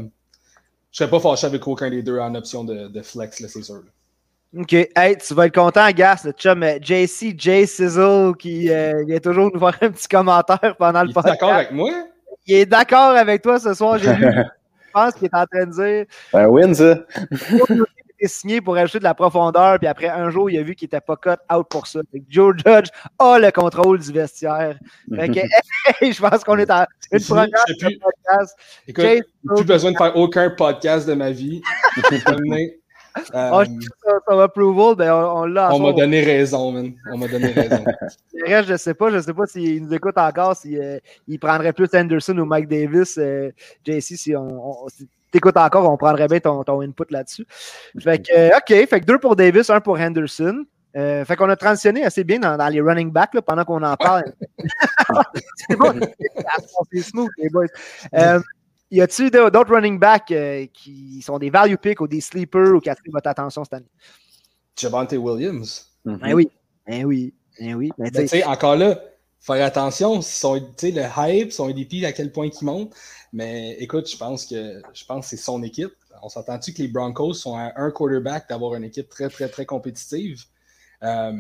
je serais pas fâché avec aucun des deux en option de, de flex, là, c'est sûr. là. OK. Hey, tu vas être content, Gas, le chum JC, J Sizzle, qui euh, vient toujours nous faire un petit commentaire pendant le Il est podcast. d'accord avec moi? Il est d'accord avec toi ce soir, j'ai. [LAUGHS] Je pense qu'il est en train de dire Un win, ça. Signé pour ajouter de la profondeur, puis après un jour, il a vu qu'il était pas cut out pour ça. Fait que Joe Judge a le contrôle du vestiaire. Fait que, [LAUGHS] hey, je pense qu'on est en une première plus. podcast. Écoute, plus besoin de faire aucun podcast de ma vie. [LAUGHS] Euh, Ah, approval, ben on, on l'a. en on m'a donné raison, man. On m'a donné raison. [LAUGHS] Le reste, je sais pas. Je sais pas s'il nous écoute encore, s'il euh, il prendrait plus Anderson ou Mike Davis. Euh, JC, si on, on- si t'écoutes encore, on prendrait bien ton, ton input là-dessus. Fait que, euh, OK, fait que deux pour Davis, un pour Henderson. Euh, fait qu'on a transitionné assez bien dans, dans les running backs là, pendant qu'on en parle. [LAUGHS] c'est bon, c'est smooth, les boys. Euh, y a-t-il d'autres running backs euh, qui sont des value picks ou des sleepers ou qui attirent votre attention cette année? Javante Williams. Ben oui, ben oui, ben oui. Ben, Ben, encore là, faire attention, son, tu sais, le hype, son ADP, à quel point il monte. Mais écoute, je pense que je pense c'est son équipe. On s'entend-tu que les Broncos sont à un quarterback d'avoir une équipe très, très, très compétitive? Euh,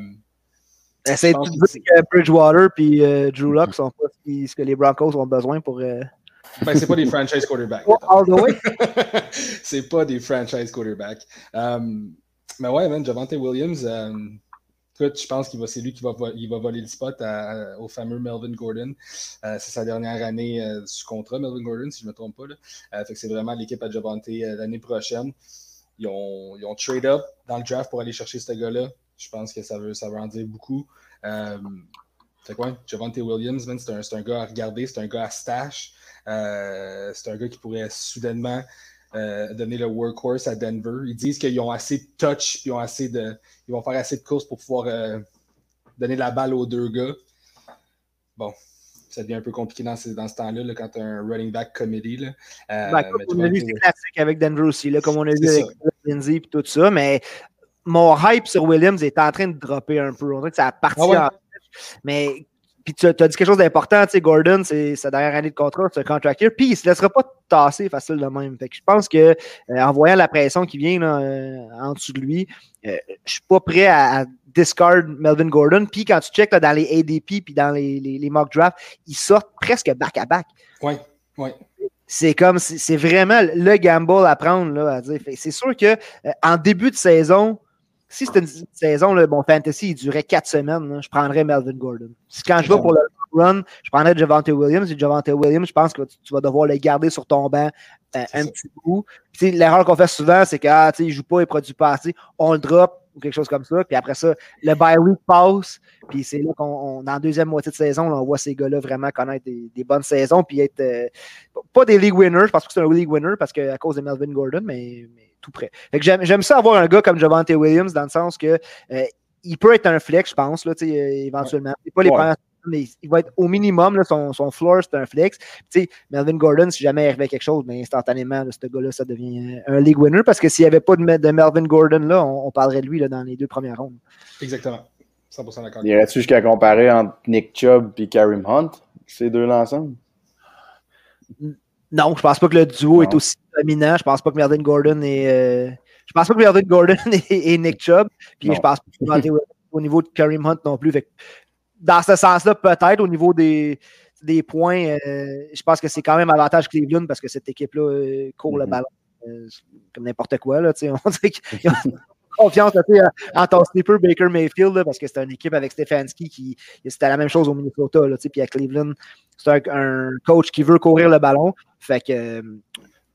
Essaye de que dire que Bridgewater et euh, Drew Lock sont pas ce, que les Broncos ont besoin pour. euh, ben, c'est pas des franchise quarterbacks. [LAUGHS] c'est pas des franchise quarterbacks. Euh, mais ouais, man, Javante Williams, euh, écoute, je pense va, c'est lui qui va, il va voler le spot au fameux Melvin Gordon. Euh, c'est sa dernière année euh, sous contrat, Melvin Gordon, si je ne me trompe pas. Là. Euh, fait que c'est vraiment l'équipe à Javante l'année prochaine. Ils ont, ils ont trade up dans le draft pour aller chercher ce gars-là. Je pense que ça veut, ça veut en dire beaucoup. Fait que ouais, Javante Williams, c'est un, un gars à regarder, c'est un gars à stash. C'est un gars qui pourrait soudainement euh, donner le workhorse à Denver. Ils disent qu'ils ont assez de touch, puis ils, ont assez de, ils vont faire assez de courses pour pouvoir euh, donner la balle aux deux gars. Bon, ça devient un peu compliqué dans ce, dans ce temps-là, là, quand tu as un running back committee. Là. Euh, Ben, comme on a vu, c'est classique avec Denver aussi, là, comme on a vu avec Lindsay et tout ça. Mais mon hype sur Williams est en train de dropper un peu. On dirait que ça a parti Ah ouais? en Mais puis tu as dit quelque chose d'important, tu sais, Gordon, c'est sa dernière année de contrat, c'est un contract year, puis il se laissera pas tasser facile de même. Fait que je pense que euh, en voyant la pression qui vient là, euh, en dessous de lui, euh, je suis pas prêt à, à discard Melvin Gordon. Puis quand tu checkes là, dans les ADP puis dans les, les, les mock drafts, ils sortent presque back à back Ouais, ouais. c'est comme c'est vraiment le gamble à prendre là, à dire. C'est sûr que euh, en début de saison, si c'était une saison, là, mon fantasy il durait quatre semaines, là, je prendrais Melvin Gordon. Si quand je vais pour le run, je prendrais Javante Williams. Et Javante Williams, je pense que tu, tu vas devoir le garder sur ton banc euh, un ça. petit sais, L'erreur qu'on fait souvent, c'est qu'il ne joue pas, il produit pas assez, on le drop ou quelque chose comme ça. Puis après ça, le bye week passe. Puis c'est là qu'on, on- dans la deuxième moitié de saison, là, on voit ces gars-là vraiment connaître des, des bonnes saisons. Puis être euh, pas des league winners, je pense que c'est un league winner parce que à cause de Melvin Gordon, mais, mais tout près. Fait que j'aime, ça avoir un gars comme Javante Williams dans le sens que euh, il peut être un flex, je pense, là, euh, éventuellement. C'est pas les Ouais. premières mais il va être au minimum, là, son, son floor, c'est un flex. Puis, tu sais, Melvin Gordon, si jamais il arrivait quelque chose, ben, instantanément, là, ce gars-là, ça devient euh, un league winner parce que s'il n'y avait pas de, Me- de Melvin Gordon, là, on, on parlerait de lui là, dans les deux premières rondes. Exactement. 100% d'accord. Irais-tu jusqu'à comparer entre Nick Chubb et Karim Hunt, ces deux-là ensemble? Non, je pense pas que le duo Non. est aussi dominant. Je pense pas que Melvin Gordon est. euh, Je pense pas que Melvin Gordon [LAUGHS] est, est Nick Chubb. Puis Non. je pense pas que au niveau de Kareem Hunt non plus. Fait dans ce sens-là, peut-être au niveau des, des points, euh, je pense que c'est quand même avantage Cleveland parce que cette équipe-là euh, court le Mhm. ballon comme n'importe quoi. Là, [LAUGHS] on [LAUGHS] confiance en ton sleeper Baker Mayfield parce que c'est une équipe avec Stefanski qui c'était la même chose au Minnesota. Là, puis à Cleveland, c'est un, coach qui veut courir le ballon. Fait que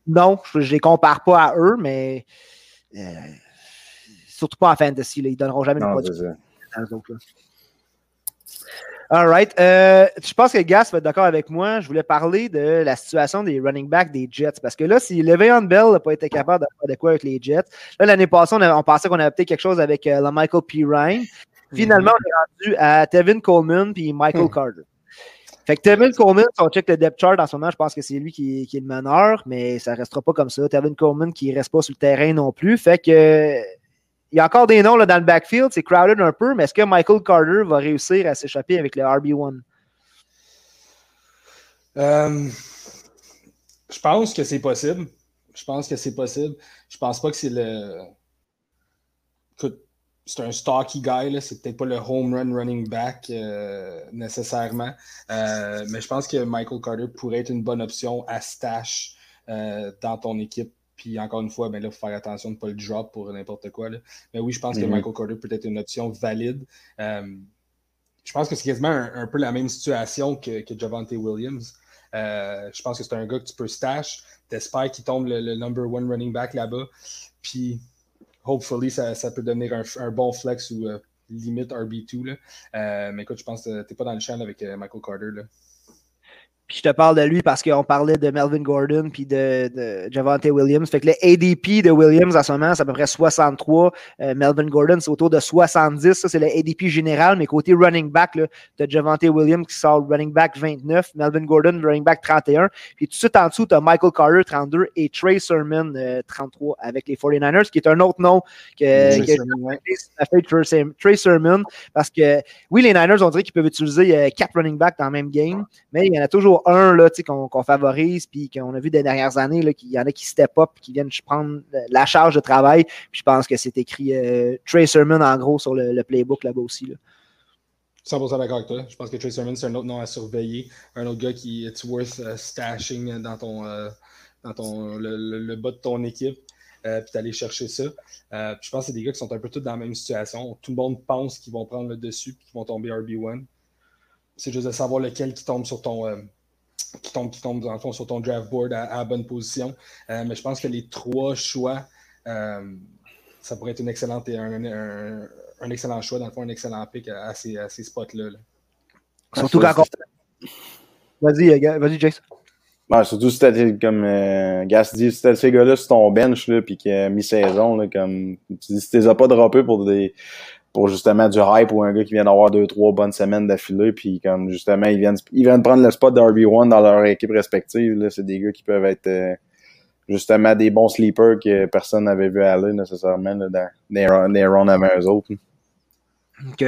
non, je ne les compare pas à eux, mais surtout pas en fantasy. Là, ils ne donneront jamais de autres. All right. Euh, je pense que Gas va être d'accord avec moi. Je voulais parler de la situation des running backs des Jets. Parce que là, si Le'Veon Bell n'a pas été capable de faire de quoi avec les Jets, là, l'année passée, on, pensait qu'on avait peut-être quelque chose avec euh, le Michael P. Ryan. Finalement, on est rendu à Tevin Coleman puis Michael hmm. Carter. Fait que Tevin Coleman, si on check le depth chart en ce moment, je pense que c'est lui qui, qui, est le meneur, mais ça ne restera pas comme ça. Tevin Coleman qui ne reste pas sur le terrain non plus. Fait que il y a encore des noms là, dans le backfield, c'est crowded un peu, mais est-ce que Michael Carter va réussir à s'échapper avec le RB1? Euh, je pense que c'est possible. Je pense que c'est possible. Je pense pas que c'est le. C'est un stocky guy, c'est peut-être pas le home run running back euh, nécessairement. Euh, mais je pense que Michael Carter pourrait être une bonne option à stash dans ton équipe puis encore une fois, ben là, il faut faire attention de ne pas le drop pour n'importe quoi. Mais oui, je pense que mhm. Michael Carter peut être une option valide. Euh, je pense que c'est quasiment un, peu la même situation que, que Javante Williams. Euh, je pense que c'est un gars que tu peux stash. T'espères qu'il tombe le, number one running back là-bas. Puis, hopefully, ça, peut devenir un, bon flex ou euh, limite RB2. mais écoute, je pense que tu n'es pas dans le champ avec Michael Carter. Là. Puis je te parle de lui parce qu'on parlait de Melvin Gordon puis de, de Javante Williams. Fait que le ADP de Williams en ce moment, c'est à peu près 63. Euh, Melvin Gordon, c'est autour de 70. Ça, c'est le ADP général. Mais côté running back, tu as Javante Williams qui sort running back 29, Melvin Gordon, running back 31. Puis tout de suite en dessous, tu as Michael Carter 32 et Trey Sermon 33 euh, avec les 49ers, qui est un autre nom que, que Sermon, Trey Sermon. Parce que oui, les Niners, on dirait qu'ils peuvent utiliser euh, quatre running backs dans le même game, mais il y en a toujours un qu'on favorise, puis qu'on a vu des dernières années, qu'il y en a qui step up, qui viennent prendre la charge de travail. Puis je pense que c'est écrit euh, Trey en gros sur le, playbook là-bas aussi. Là. 100% d'accord avec toi. Je pense que Trey c'est un autre nom à surveiller. Un autre gars qui est worth uh, stashing dans ton, uh, dans ton le, bas de ton équipe. Euh, puis d'aller chercher ça. Euh, je pense que c'est des gars qui sont un peu tous dans la même situation. Tout le monde pense qu'ils vont prendre le dessus et qu'ils vont tomber RB1. C'est juste de savoir lequel qui tombe sur ton, qui tombe, qui tombe dans le fond sur ton draft board à, à bonne position. Euh, mais je pense que les trois choix, euh, ça pourrait être une excellente, un, un, un, excellent choix, dans le fond, un excellent pick à, ces, à ces spots-là. Surtout quand Vas-y, euh, vas-y, Jason. Ouais, surtout si t'as comme euh, Gas dit, si t'as ces gars-là sur ton bench là, puis qu'il a mi-saison, comme tu dis, si t'es pas droppé pour des pour justement du hype ou un gars qui vient d'avoir deux, trois bonnes semaines d'affilée, puis comme justement, ils viennent, ils viennent prendre le spot d'RB1 dans leur équipe respective. Là, c'est des gars qui peuvent être euh, justement des bons sleepers que personne n'avait vu aller nécessairement là, dans des runs avant eux autres. OK.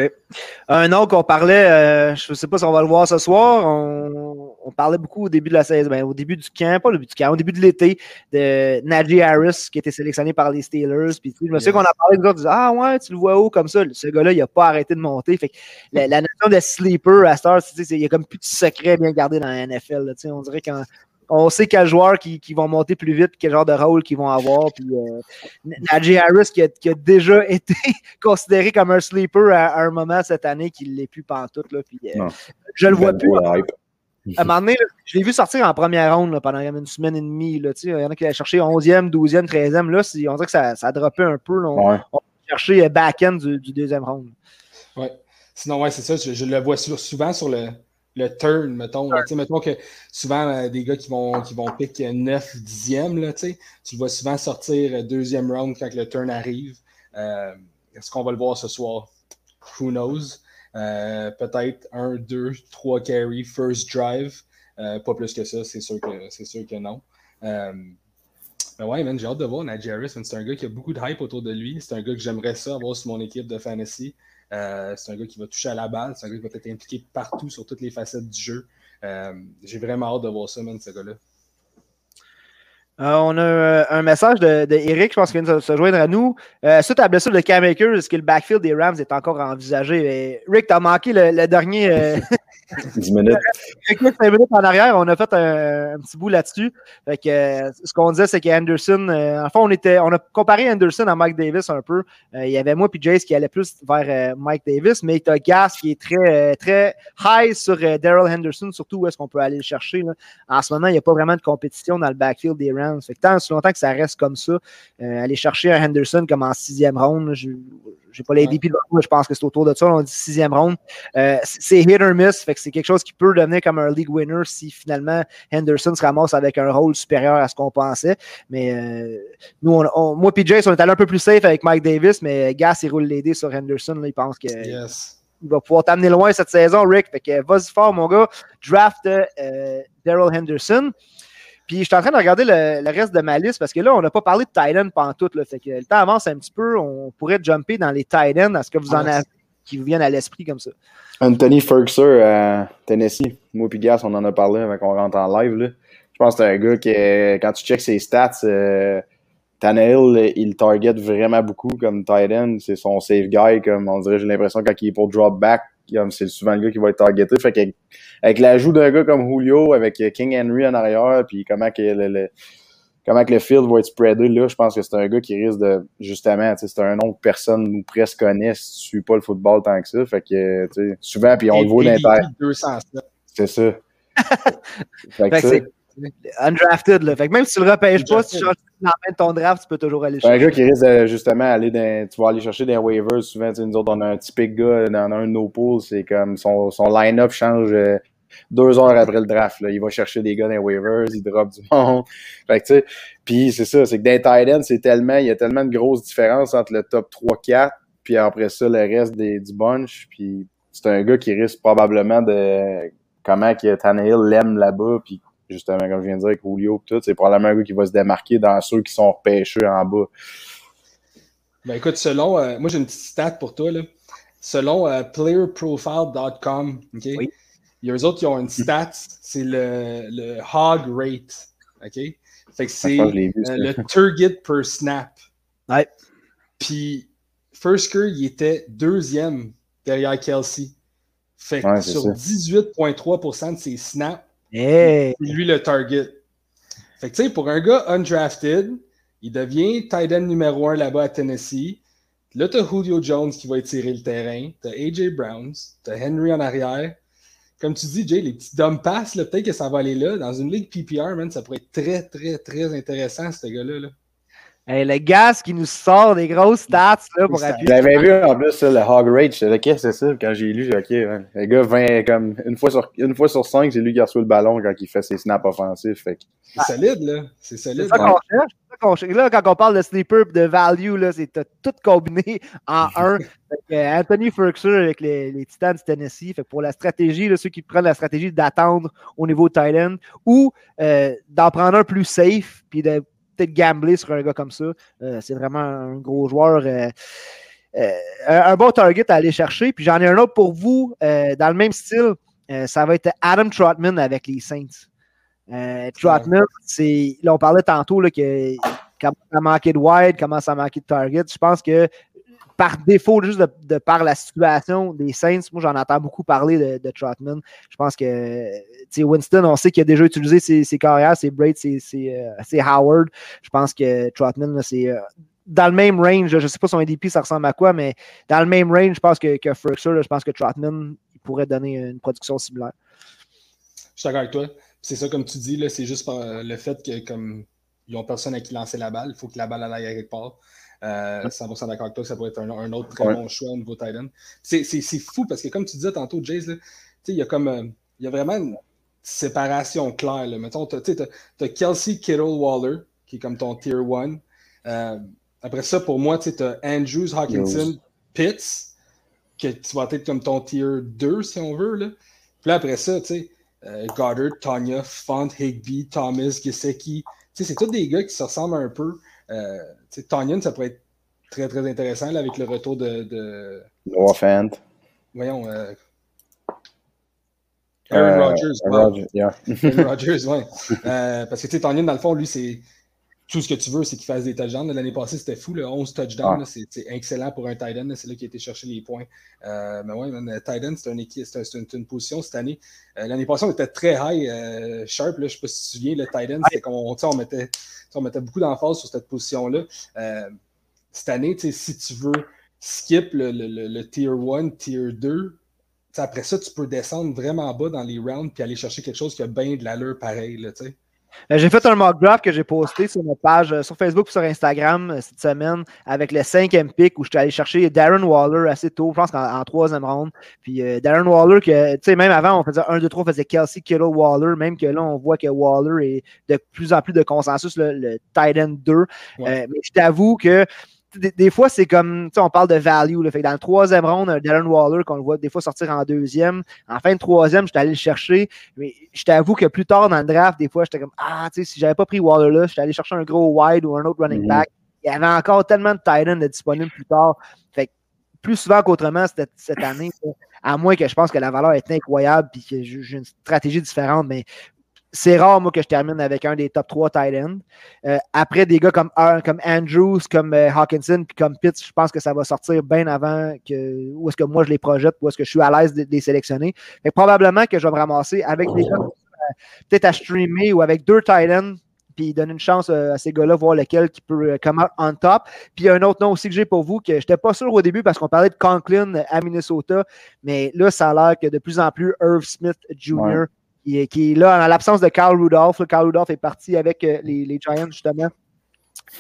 Un autre qu'on parlait, euh, je ne sais pas si on va le voir ce soir, on, on, parlait beaucoup au début de la saison, ben, au début du camp, pas au début du camp, au début de l'été, de Najee Harris qui était sélectionné par les Steelers. Puis, je me souviens qu'on a parlé de gars, ah ouais, tu le vois où comme ça? Ce gars-là, il n'a pas arrêté de monter. Fait la, notion de sleeper à Star, il y a comme plus de secret bien gardé dans la NFL. on dirait qu'en on sait quels joueurs qui, vont monter plus vite, quel genre de rôle qu'ils vont avoir. Puis, euh, Najee Harris qui a, déjà [LAUGHS] été considéré comme un sleeper à, un moment cette année qu'il ne l'est plus pantoute. Là, puis, euh, je le vois plus. À un moment donné, je l'ai vu sortir en première ronde pendant une semaine et demie. Là, il y en a qui allaient chercher 11e, 12e, 13e. Là, on dirait que ça, ça a droppé un peu. on, va chercher back-end du, deuxième round. Ouais. Sinon, ouais, c'est ça. Je, le vois souvent sur le, le turn, mettons. sais, Mettons que souvent, euh, des gars qui vont, qui vont pick 9, 10e, là, tu le vois souvent sortir euh, deuxième round quand le turn arrive. Euh, est-ce qu'on va le voir ce soir? Who knows? Peut-être un, deux, trois carry, first drive. pas plus que ça, c'est sûr que, c'est sûr que non. mais ouais, man, j'ai hâte de voir Najee Harris. C'est un gars qui a beaucoup de hype autour de lui. C'est un gars que j'aimerais ça avoir sur mon équipe de fantasy. Euh, c'est un gars qui va toucher à la balle. C'est un gars qui va être impliqué partout sur toutes les facettes du jeu. Euh, j'ai vraiment hâte de voir ça, man, ce gars-là. Euh, on a un message de, Eric, je pense qu'il vient de se joindre à nous. suite à la blessure de Cam Akers, est-ce que le backfield des Rams est encore envisagé? Rick, t'as manqué le, dernier, [LAUGHS] 10 minutes. Écoute, 5 minutes en arrière, on a fait un, petit bout là-dessus. Euh, ce qu'on disait, c'est qu'Anderson, euh, en fait, on était, on a comparé Anderson à Mike Davis un peu. Euh, il y avait moi puis Jace qui allait plus vers euh, Mike Davis, mais tu as Gas qui est très, très high sur Daryl Henderson, surtout où est-ce qu'on peut aller le chercher. En ce moment, il n'y a pas vraiment de compétition dans le backfield des Rams. Fait tant longtemps que ça reste comme ça, aller chercher un Henderson comme en sixième là, je j'ai pas l'ADP devant moi, je pense que c'est autour de ça. On dit sixième ronde. Euh, c'est hit or miss, fait que c'est quelque chose qui peut devenir comme un league winner si finalement Henderson se ramasse avec un rôle supérieur à ce qu'on pensait. Mais euh, nous, on, on- moi et Jace, on est allé un peu plus safe avec Mike Davis, mais Gas, il roule les dés sur Henderson. Là, il pense qu'il Yes. va pouvoir t'amener loin cette saison, Rick. Fait que vas-y fort, mon gars. Draft euh, Daryl Henderson. Puis je suis en train de regarder le, le reste de ma liste parce que là, on n'a pas parlé de Titan pendant tout. Là, fait que le temps avance un petit peu. On pourrait jumper dans les Titans. Est-ce que vous en Ah, avez qui vous viennent à l'esprit comme ça? Anthony Ferguson à Tennessee. Moi et Gas, on en a parlé avant qu'on rentre en live. Là. Je pense que c'est un gars qui, euh, quand tu checks ses stats, euh, Tannehill, il target vraiment beaucoup comme tight end. C'est son safe guy, comme on dirait, j'ai l'impression quand il est pour drop back, c'est souvent le gars qui va être targeté. Fait qu'avec avec l'ajout d'un gars comme Julio, avec King Henry en arrière, puis comment que le, le- comment que le field va être spreadé, là, je pense que c'est un gars qui risque de, justement, tu sais, c'est un nom que personne ou presque connaît si tu suis pas le football tant que ça. Fait que, tu sais, souvent, puis on le voit. 207. C'est ça. fait [LAUGHS] Fait que undrafted. Là. Fait que même si tu le repêches pas, si tu changes dans de ton draft, tu peux toujours aller un chercher. gars qui risque de, justement aller dans, tu vas aller chercher des waivers souvent, tu sais, nous autres, on a un typique gars dans un de nos pools, c'est comme son, son line-up change euh, deux heures après le draft, là. Il va chercher des gars dans les waivers, il drop du [LAUGHS] monde. Fait que, tu sais, puis c'est ça, c'est que dans les tight c'est tellement, il y a tellement de grosses différences entre le top 3-4 puis après ça, le reste des, du bunch, puis c'est un gars qui risque probablement de, comment que Tannehill l'aime là-bas, puis justement, comme je viens de dire, avec Julio tout, c'est probablement un gars qui va se démarquer dans ceux qui sont repêchés en bas. Ben écoute, selon. euh, moi, j'ai une petite stat pour toi. Là. Selon euh, playerprofile.com, OK? Oui. Il y a eux autres qui ont une stat, c'est le, le hog rate. OK? Fait que c'est vu, euh, le target per snap. Ouais. Puis, Firsker, il était deuxième derrière Kelsey. Fait que Ouais, sur ça. 18,3% de ses snaps, C'est lui le target. Fait que tu sais, pour un gars undrafted, il devient tight end numéro un là-bas à Tennessee. Là, t'as Julio Jones qui va étirer le terrain. T'as AJ Browns. T'as Henry en arrière. Comme tu dis, Jay, les petits dumb passes, peut-être que ça va aller là. Dans une ligue PPR, man, ça pourrait être très, très, très intéressant, ce gars-là. Là. Hey, le gaz qui nous sort des grosses stats là, pour Ça- appuyer. Je l'avais vu en plus, ça, le Hog Rage. Qu'est-ce que c'est ça? Quand j'ai lu, j'ai dit, ok, man. le gars, 20, comme, une fois sur, une fois sur cinq, c'est lui qui reçoit le ballon quand il fait ses snaps offensifs. Fait C'est solide, là. C'est C'est solide. ça qu'on cherche. c'est ça qu'on cherche. Là, quand on parle de sleeper et de value, là, c'est tout combiné en [LAUGHS] un. Euh, Anthony Ferguson avec les, les Titans du Tennessee. Fait pour la stratégie, là, ceux qui prennent la stratégie d'attendre au niveau tight end ou euh, d'en prendre un plus safe puis de peut-être gambler sur un gars comme ça, euh, c'est vraiment un gros joueur. euh, euh, un, un bon target à aller chercher. Puis j'en ai un autre pour vous dans le même style. Ça va être Adam Trotman avec les Saints. Trotman, c'est. Là, on parlait tantôt là, que commence à manquer de wide, commence à manquer de target. Je pense que par défaut, juste de, par la situation des Saints, moi j'en entends beaucoup parler de, Trotman. Je pense que Winston, on sait qu'il a déjà utilisé ses, ses carrières, c'est Braid, euh, c'est Howard. Je pense que Trotman, c'est euh, dans le même range. je ne sais pas son ADP, ça ressemble à quoi, mais dans le même range, je pense que, que je pense que Trotman pourrait donner une production similaire. Je suis d'accord avec toi. C'est ça, comme tu dis, c'est juste euh, le fait que comme ils personne à qui lancer la balle, il faut que la balle aille quelque part. Euh, 100% d'accord avec toi, ça pourrait être un, un autre très Ouais. bon choix au niveau tight end. C'est fou parce que, comme tu disais tantôt, Jace, il y a comme euh, il y a vraiment une séparation claire. Là. Mettons, tu as, Kelsey Kittle Waller, qui est comme ton tier 1. Euh, après ça, pour moi, tu as Andrews, Hawkinson, Pitts, que tu vas être comme ton tier 2, si on veut. Là. Puis là, après ça, tu sais, euh, Goddard, Tanya, Font, Higby, Thomas. Tu sais, c'est tous des gars qui se ressemblent un peu. Euh, Tanyan, ça pourrait être très, très intéressant là, avec le retour de. de Noah Fant. voyons. euh, Aaron Euh, Rodgers. Aaron. Rodgers, yeah. Aaron [LAUGHS] Rodgers, ouais. Euh, parce que, Tanyan, dans le fond, lui, c'est. Tout ce que tu veux, c'est qu'il fasse des touchdowns. L'année passée, c'était fou, le 11 touchdowns. C'est excellent pour un tight end. C'est là qu'il a été chercher les points. Euh, mais ouais, tight end, c'est une, une, une, position cette année. Euh, l'année passée, on était très high, euh, sharp. Là, je ne sais pas si tu te souviens, le tight end, c'était comme on, on, mettait, on mettait beaucoup d'emphase sur cette position-là. cette année, si tu veux skip le, le, le, tier 1, tier 2, après ça, tu peux descendre vraiment bas dans les rounds puis aller chercher quelque chose qui a bien de l'allure pareil. Là. Euh, j'ai fait un mock draft que j'ai posté sur notre page euh, sur Facebook et sur Instagram euh, cette semaine avec le cinquième pick où je suis allé chercher Darren Waller assez tôt, je pense qu'en troisième round. Puis Darren Waller, que, tu sais, même avant, on faisait 1, 2, 3, on faisait Kelsey, Kittle, Waller, même que là, on voit que Waller est de plus en plus de consensus, le, le tight end 2. mais je t'avoue que des, fois, c'est comme, tu sais, on parle de value. Là, fait dans le troisième round, un Darren Waller, qu'on le voit des fois sortir en deuxième. En fin de troisième, j'étais allé le chercher. Mais je t'avoue que plus tard dans le draft, des fois, j'étais comme, ah, tu sais, si j'avais pas pris Waller là, j'étais allé chercher un gros wide ou un autre running mhm. back. Il y avait encore tellement de tight ends disponibles plus tard. Fait que plus souvent qu'autrement cette, année, à moins que je pense que la valeur est incroyable et que j'ai une stratégie différente, mais c'est rare, moi, que je termine avec un des top 3 tight ends. Euh, après, des gars comme, comme Andrews, comme euh, Hawkinson, puis comme Pitts, je pense que ça va sortir bien avant que où est-ce que moi je les projette, où est-ce que je suis à l'aise de, les sélectionner. Fait probablement que je vais me ramasser avec des gars euh, peut-être à streamer ou avec deux tight ends, puis donner une chance à ces gars-là, voir lequel qui peut come out on top. Puis un autre nom aussi que j'ai pour vous, que je n'étais pas sûr au début parce qu'on parlait de Conklin à Minnesota, mais là, ça a l'air que de plus en plus Irv Smith Jr qui est, là en l'absence de Carl Rudolph. Carl Rudolph est parti avec euh, les, Giants, justement.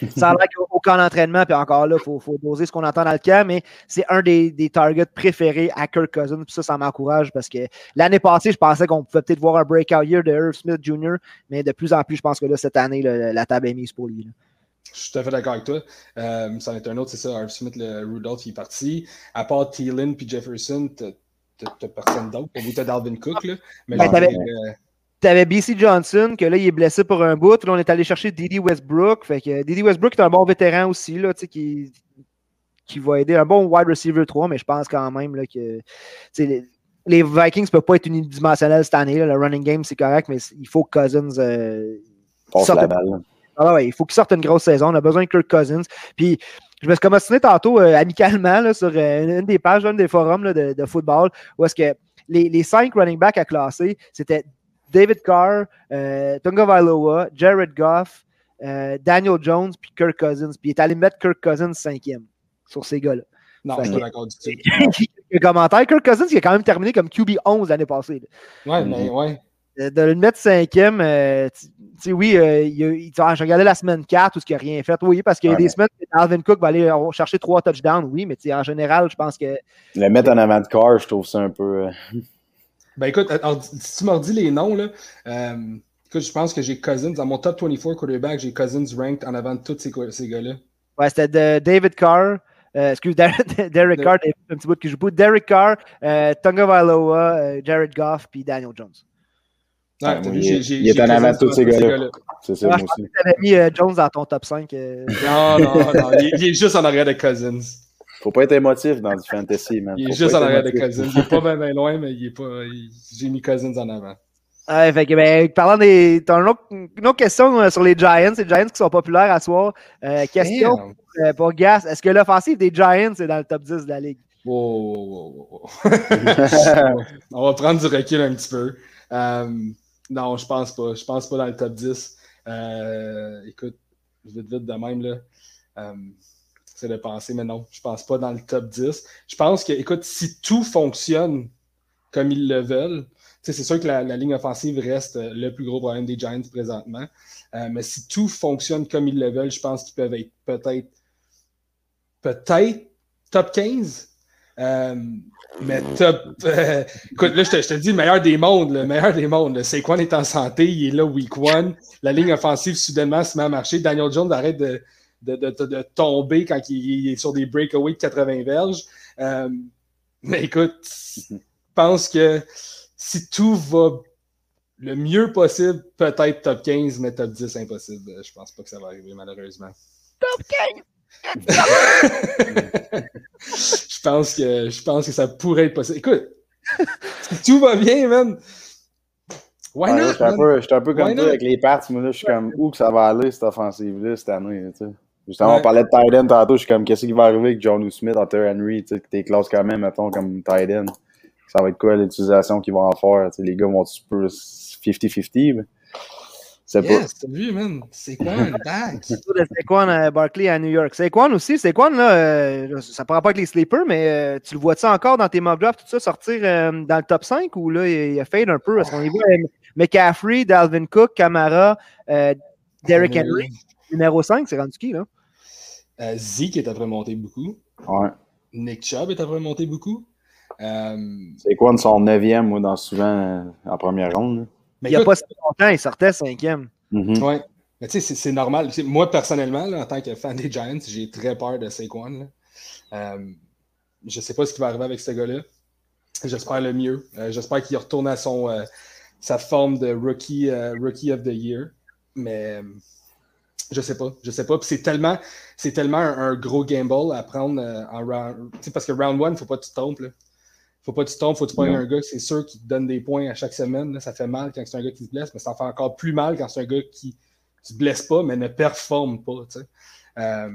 [LAUGHS] Ça a l'air qu'au camp d'entraînement, puis encore là, il faut, faut, doser ce qu'on entend dans le camp, mais c'est un des, des, targets préférés à Kirk Cousins. Puis ça, ça m'encourage parce que l'année passée, je pensais qu'on pouvait peut-être voir un breakout year de Irv Smith Jr., mais de plus en plus, je pense que là, cette année, la table est mise pour lui. Je suis tout à fait d'accord avec toi. Euh, ça en est un autre, c'est ça. Irv Smith, le Rudolph, il est parti. À part Thielen puis Jefferson, t'as personne d'autre. Pour vous, t'as Dalvin Cook, là. Mais ben, t'avais, BC Johnson, que là, il est blessé pour un bout. Là, on est allé chercher Didi Westbrook. Fait que Didi Westbrook est un bon vétéran aussi, là, qui, qui va aider. Un bon wide receiver 3, mais je pense quand même là, que les, les, Vikings ne peuvent pas être unidimensionnels cette année. Là. Le running game, c'est correct, mais il faut que Cousins. Euh, la balle. Ah ouais, il faut qu'il sorte une grosse saison. On a besoin de Kirk Cousins. Puis je me suis commotionné tantôt euh, amicalement sur euh, une des pages, d'un des forums de, football, où est-ce que les, cinq running backs à classer, c'était David Carr, euh, Tunga Vailoa, Jared Goff, Daniel Jones, puis Kirk Cousins. Puis il est allé mettre Kirk Cousins cinquième sur ces gars-là. Non, je suis d'accord du tout. [LAUGHS] commentaire, Kirk Cousins, il a quand même terminé comme QB 11 l'année passée. Ouais, mais ouais. Euh, de le mettre cinquième, euh, sais, oui, euh, il, j'ai regardé la semaine 4 où ce qu'il n'a rien fait. Oui, parce qu'il y a des semaines où Alvin Cook va aller chercher trois touchdowns, oui, mais en général, je pense que. Le mettre en avant de corps, je trouve ça un peu. [LAUGHS] Ben écoute, si tu m'as dit les noms, là, écoute, je pense que j'ai Cousins, dans mon top 24 quarterback, j'ai Cousins ranked en avant de tous ces, ces gars-là. Ouais, c'était de David Carr. excuse, [LAUGHS] Derek Carr, un petit bout que je joue. Derek Carr, Tonga Vailoa, Jared Goff, puis Daniel Jones. Ouais, il, est en avant de tous ces gars-là. C'est ça, moi aussi. Tu avais mis euh, Jones dans ton top 5. Euh. [LAUGHS] Non, non, non. Il, est juste en arrière de Cousins. Faut pas être émotif dans du fantasy, man. Il est juste en arrière de Cousins. Il est pas bien loin, mais il est pas. J'ai mis Cousins en avant. Ouais, fait que, ben, parlant des. T'as une autre, une autre question euh, sur les Giants, les Giants qui sont populaires à soir. question pour Gas. Est-ce que l'offensive des Giants est dans le top 10 de la ligue? Wow, wow, wow, [LAUGHS] On va prendre du recul un petit peu. Non, je pense pas. Je pense pas dans le top 10. Euh, écoute, vite, vite de même, là. Euh, c'est de penser, mais non, je pense pas dans le top 10. Je pense que, écoute, si tout fonctionne comme ils le veulent, c'est sûr que la, ligne offensive reste le plus gros problème des Giants présentement. Euh, mais si tout fonctionne comme ils le veulent, je pense qu'ils peuvent être peut-être peut-être top 15. Euh, mais top. Euh, écoute, là, je te, dis le meilleur des mondes, le meilleur des mondes. C'est quoi, est en santé, il est là week one. La ligne offensive, soudainement, se met à marcher. Daniel Jones arrête de, de, de, tomber quand il, est sur des breakaways de 80 verges. Euh, mais écoute, je pense que si tout va le mieux possible, peut-être top 15, mais top 10, impossible. Je pense pas que ça va arriver, malheureusement. Top 15! je, [LAUGHS] [LAUGHS] pense que, je pense que ça pourrait être possible. Écoute, si tout va bien, man, Why Ouais, not? J'étais un man? peu, un peu comme toi avec les Pats. Moi, là, je suis comme, où que ça va aller, cette offensive-là, cette année, tu sais? Justement, Ouais. on parlait de tight end tantôt. Je suis comme, qu'est-ce qui va arriver avec John Smith, Hunter Henry, tu sais, que t'es classes quand même, mettons, comme tight end? Ça va être quoi l'utilisation qu'ils vont en faire? tu sais, les gars vont être peu 50-50? C'est pas. Yes, t'as vu, man? C'est quoi un [LAUGHS] de Saquon à Barkley à New York. Saquon aussi, Saquon, là, euh, ça ne pourra pas avec les sleepers, mais euh, tu le vois-tu encore dans tes mock drafts, tout ça, sortir euh, dans le top 5 ou là, il, il a fade un peu? Est-ce qu'on y voit euh, McCaffrey, Dalvin Cook, Camara, euh, Derrick Henry, numéro 5, c'est rendu qui, là? Euh, Zeke est après monter beaucoup. Ouais. Nick Chubb est après monter beaucoup. Euh, C'est quoi de son neuvième, moi, dans souvent euh, en première ronde? là? Mais Il n'y a pas si longtemps, il sortait cinquième. Mhm. Ouais. Mais tu sais, c'est- normal. Moi, personnellement, là, en tant que fan des Giants, j'ai très peur de Saquon. Euh, je sais pas ce qui va arriver avec ce gars-là. J'espère le mieux. Euh, J'espère qu'il retourne à son, euh, sa forme de rookie, euh, rookie of the year. Mais euh, je sais pas. Je sais pas. Puis c'est tellement, c'est tellement un, un gros gamble à prendre euh, en round. Parce que round one, faut pas que tu te trompes. Faut pas que tu te trompes, faut que tu prennes un gars c'est sûr qui te donne des points à chaque semaine. là. Ça fait mal quand c'est un gars qui se blesse, mais ça fait encore plus mal quand c'est un gars qui se blesse pas, mais ne performe pas. tu sais. Euh,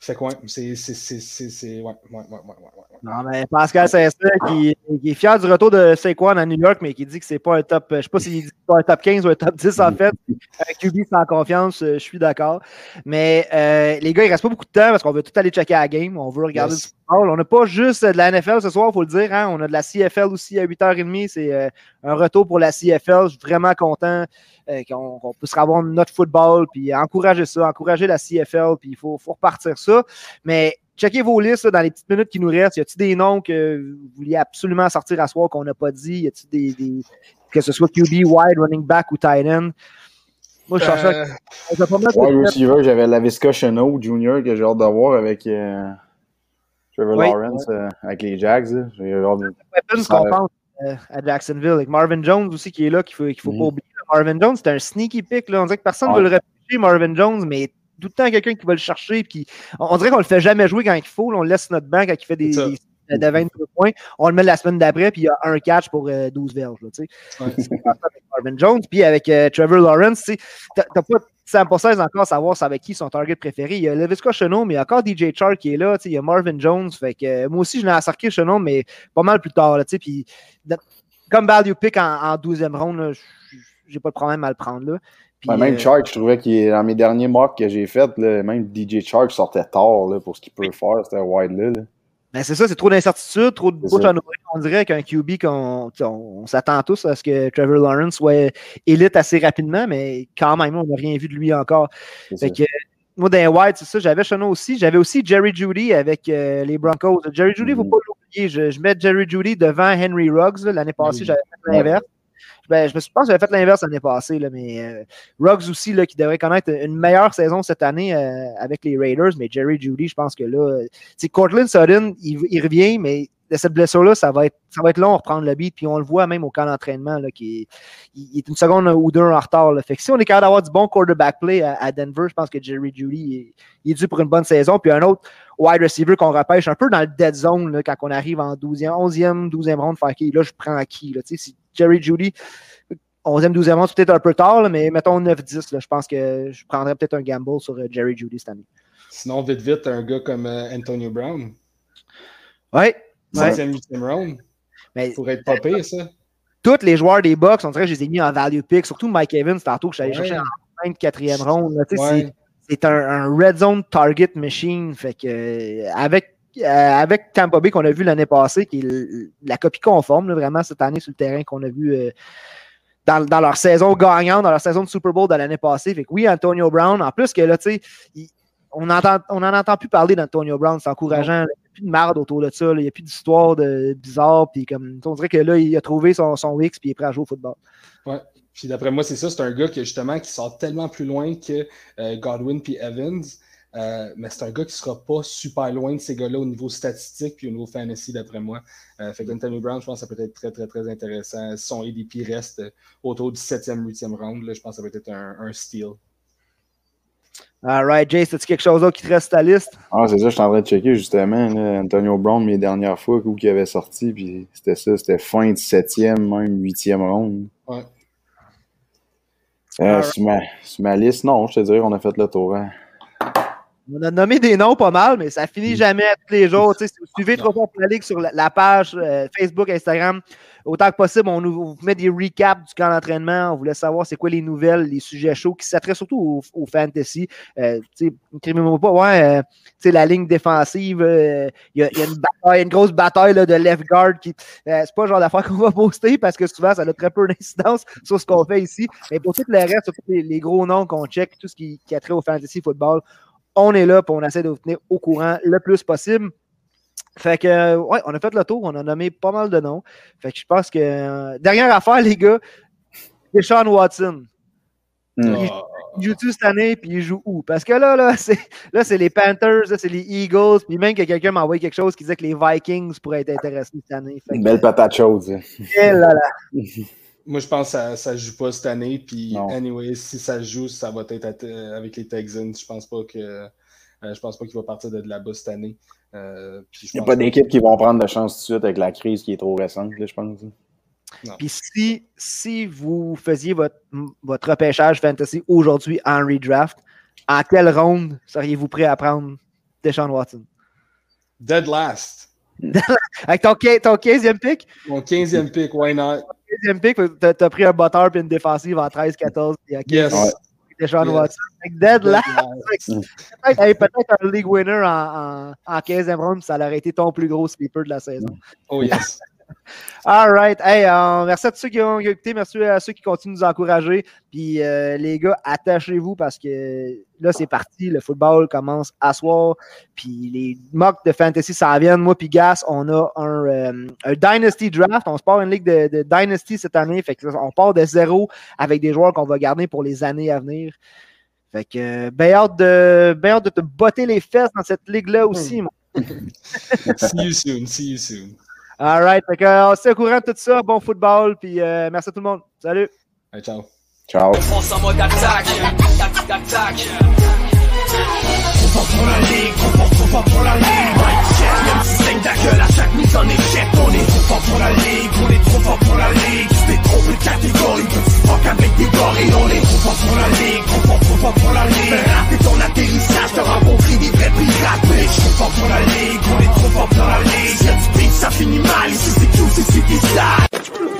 fait ouais, c'est. ouais, ouais, ouais, ouais. Non, mais Pascal Saint-Cyr qui, qui est fier du retour de Saquon à New York, mais qui dit que c'est pas un top, je sais pas s'il dit que c'est pas un top 15 ou un top 10 en fait. Un QB sans confiance, euh, je suis d'accord. Mais euh, les gars, il reste pas beaucoup de temps parce qu'on veut tout aller checker à la game. On veut regarder. On n'a pas juste de la NFL ce soir, il faut le dire. Hein? On a de la CFL aussi à 8h30. C'est euh, un retour pour la CFL. Je suis vraiment content euh, qu'on puisse avoir notre football, puis encourager ça, encourager la CFL, puis il faut, faut repartir ça. Mais checkez vos listes là, dans les petites minutes qui nous restent. Y a-t-il des noms que vous vouliez absolument sortir à soir qu'on n'a pas dit? Y a-t-il des, des- que ce soit QB, wide, running back ou tight end? Moi, je cherchais Euh, j'avais Lavisca Chenot Jr. que j'ai hâte de voir avec euh, Trevor Oui. Lawrence euh, avec les Jags. là. De- weapons qu'on pense euh, à Jacksonville. Avec Marvin Jones aussi qui est là, qu'il faut, qu'il faut pas oublier. Marvin Jones, c'est un sneaky pick. Là. On dirait que personne ne Ouais. veut le repêcher, Marvin Jones, mais tout le temps quelqu'un qui va le chercher. Puis on, on dirait qu'on le fait jamais jouer quand il faut. là. on le laisse notre banc quand il fait des, des- de 23 points. On le met la semaine d'après, puis il y a un catch pour euh, 12 verges. Là, tu sais. ouais. Pas avec Marvin Jones. Puis avec euh, Trevor Lawrence, tu sais, t'as pas 100% encore savoir c'est avec qui son target préféré. Il y a Levisca Chenot, mais il y a encore DJ Chark qui est là. Il y a Marvin Jones. Fait que, euh, moi aussi, je l'ai encerclé Chenot, mais pas mal plus tard. Là, puis, comme value pick en, en 12e round, là, j- j'ai pas de problème à le prendre. Là. Puis, Ouais, même euh, Chark, je trouvais qu'il est dans mes derniers mocks que j'ai fait, là, même DJ Chark sortait tard là, pour ce qu'il peut faire, c'était wide là. là. Ben, c'est ça, c'est trop d'incertitudes, trop de bouche à nourrir. On dirait qu'un QB, qu'on, on, on s'attend tous à ce que Trevor Lawrence soit élite assez rapidement, mais quand même, on n'a rien vu de lui encore. Fait que, moi, les White, c'est ça, j'avais Chenot aussi. J'avais aussi Jerry Judy avec euh, les Broncos. Jerry Judy, il ne faut Mhm. pas l'oublier. Je, je mets Jerry Judy devant Henry Ruggs. L'année passée, Oui. j'avais fait l'inverse. Ben, je me suis- pense que j'avais fait l'inverse l'année passée, là, mais euh, Ruggs aussi, là, qui devrait connaître une meilleure saison cette année euh, avec les Raiders, mais Jerry Judy, je pense que là, euh, tu sais, Cortland Sutton, il, il revient, mais de cette blessure-là, ça va être ça va être long à reprendre le beat, puis on le voit même au camp d'entraînement, qui il, est une seconde ou deux en retard. Là. Fait que si on est capable d'avoir du bon quarterback play à, à Denver, je pense que Jerry Judy il est, dû pour une bonne saison. Puis un autre wide receiver qu'on repêche un peu dans le dead zone là, quand on arrive en 12e, 11e, 12e round, faire qui, là, je prends qui. Là, Tu sais, Jerry Judy, 11e, 12e round, c'est peut-être un peu tard, là, mais mettons 9-10, là, je pense que je prendrais peut-être un gamble sur euh, Jerry Judy cette année. Sinon, vite, vite, un gars comme euh, Antonio Brown, Ouais. Ouais. 7e, 8e round, Mais pourrait être pas pire, ça. tous les joueurs des Bucks, on dirait que je les ai mis en value pick, surtout Mike Evans, tantôt que allé Ouais. chercher en 24e round. Ouais. c'est- un, un red zone target machine. Fait que euh, avec, euh, avec Tampa Bay qu'on a vu l'année passée, qui est la copie conforme, vraiment cette année sur le terrain qu'on a vu euh, dans, leur saison gagnante, dans leur saison de Super Bowl de l'année passée. Oui, Antonio Brown, en plus que là, tu sais, on entend, on n'en entend plus parler d'Antonio Brown, c'est encourageant. Il n'y a plus de marde autour de ça, il n'y a plus d'histoire de bizarre. Puis comme on dirait que là, il a trouvé son, son X puis il est prêt à jouer au football. Ouais. Puis d'après moi, c'est ça. C'est un gars qui, justement, qui sort tellement plus loin que euh, Godwin puis Evans. Euh, mais c'est un gars qui sera pas super loin de ces gars-là au niveau statistique puis au niveau fantasy, d'après moi. Euh, fait qu'Anthony Brown, je pense que ça peut être très, très, très intéressant. Si son ADP reste autour du 7e, 8e round, là, je pense que ça peut être un, un steal. Alright, Jace, as-tu quelque chose d'autre qui te reste à ta liste? Ah, c'est ça, je suis en train de checker justement. Là, Antonio Brown, mes dernières fois, où il avait sorti, puis c'était ça, c'était fin de septième, même huitième ronde. Ouais. Euh, sur, ma, sur ma liste, non, je te dirais qu'on a fait le tour. Hein. On a nommé des noms pas mal, mais ça finit jamais tous les jours. [LAUGHS] Si vous suivez trop fort pour la Ligue sur la, la page euh, Facebook, Instagram, autant que possible, on nous on vous met des recaps du camp d'entraînement. On voulait savoir c'est quoi les nouvelles, les sujets chauds qui s'attraient surtout au, au fantasy. Euh, écrivez-moi pas, ouais, euh, la ligne défensive, euh, il y, a, il y a une bataille, une grosse bataille là, de left guard qui. c'est pas le genre d'affaire [LAUGHS] qu'on va poster parce que souvent, ça a très peu d'incidence [LAUGHS] sur ce qu'on fait ici. Mais pour tout le reste, surtout les, les gros noms qu'on check, tout ce qui, qui a trait au fantasy football, on est là, puis on essaie de vous tenir au courant le plus possible. Fait que, euh, ouais, on a fait le tour, on a nommé pas mal de noms. Fait que je pense que, euh, dernière affaire, les gars, Deshaun Watson. Hmm. Il, il joue-tu cette année, puis il joue où? Parce que là, là, [LAUGHS] c'est, là, c'est les Panthers, là, c'est les Eagles, puis même que quelqu'un m'a envoyé quelque chose qui disait que les Vikings pourraient être intéressés cette année. Fait Une que, belle patate chaude. ça. eh là là. [LAUGHS] Moi, je pense que ça, ça joue pas cette année. Puis, Non. anyway, si ça joue, ça va être euh, avec les Texans. Je pense pas que euh, je pense pas qu'il va partir de là-bas cette année. Euh, Il n'y a pas d'équipe qui vont prendre de chance tout de suite avec la crise qui est trop récente, là, je pense. Puis si, si vous faisiez votre, votre repêchage fantasy aujourd'hui en redraft, en quelle ronde seriez-vous prêt à prendre Deshaun Watson? Dead last. [LAUGHS] Avec ton, quin- ton 15e pick, Mon 15e pick, why not? 15e pick, t'as as pris un botteur puis une défensive en 13-14 puis à 15 Yes. Ouais. Deshaun Yes. Watson. Dead. Peut-être un league winner en, en, en 15e ronde, ça aurait été ton plus gros sleeper de la saison. Oh yes. All right. Hey, euh, merci à tous ceux qui ont, écouté. Merci à ceux qui continuent de nous encourager. Puis euh, les gars, attachez-vous parce que là, c'est parti. Le football commence à soir. Puis les mocks de fantasy s'en viennent. Moi puis Gas, on a un, euh, un Dynasty Draft. On se part une ligue de, Dynasty cette année. Fait que on part de zéro avec des joueurs qu'on va garder pour les années à venir. Fait que ben hâte de, ben de te botter les fesses dans cette ligue-là aussi. [LAUGHS] see you soon. See you soon. All right. Donc, on se au courant de tout ça. Bon football. Puis euh, merci à tout le monde. Salut. Hey, ciao. Ciao. ça finit mal, ici c'est tout, c'est suicide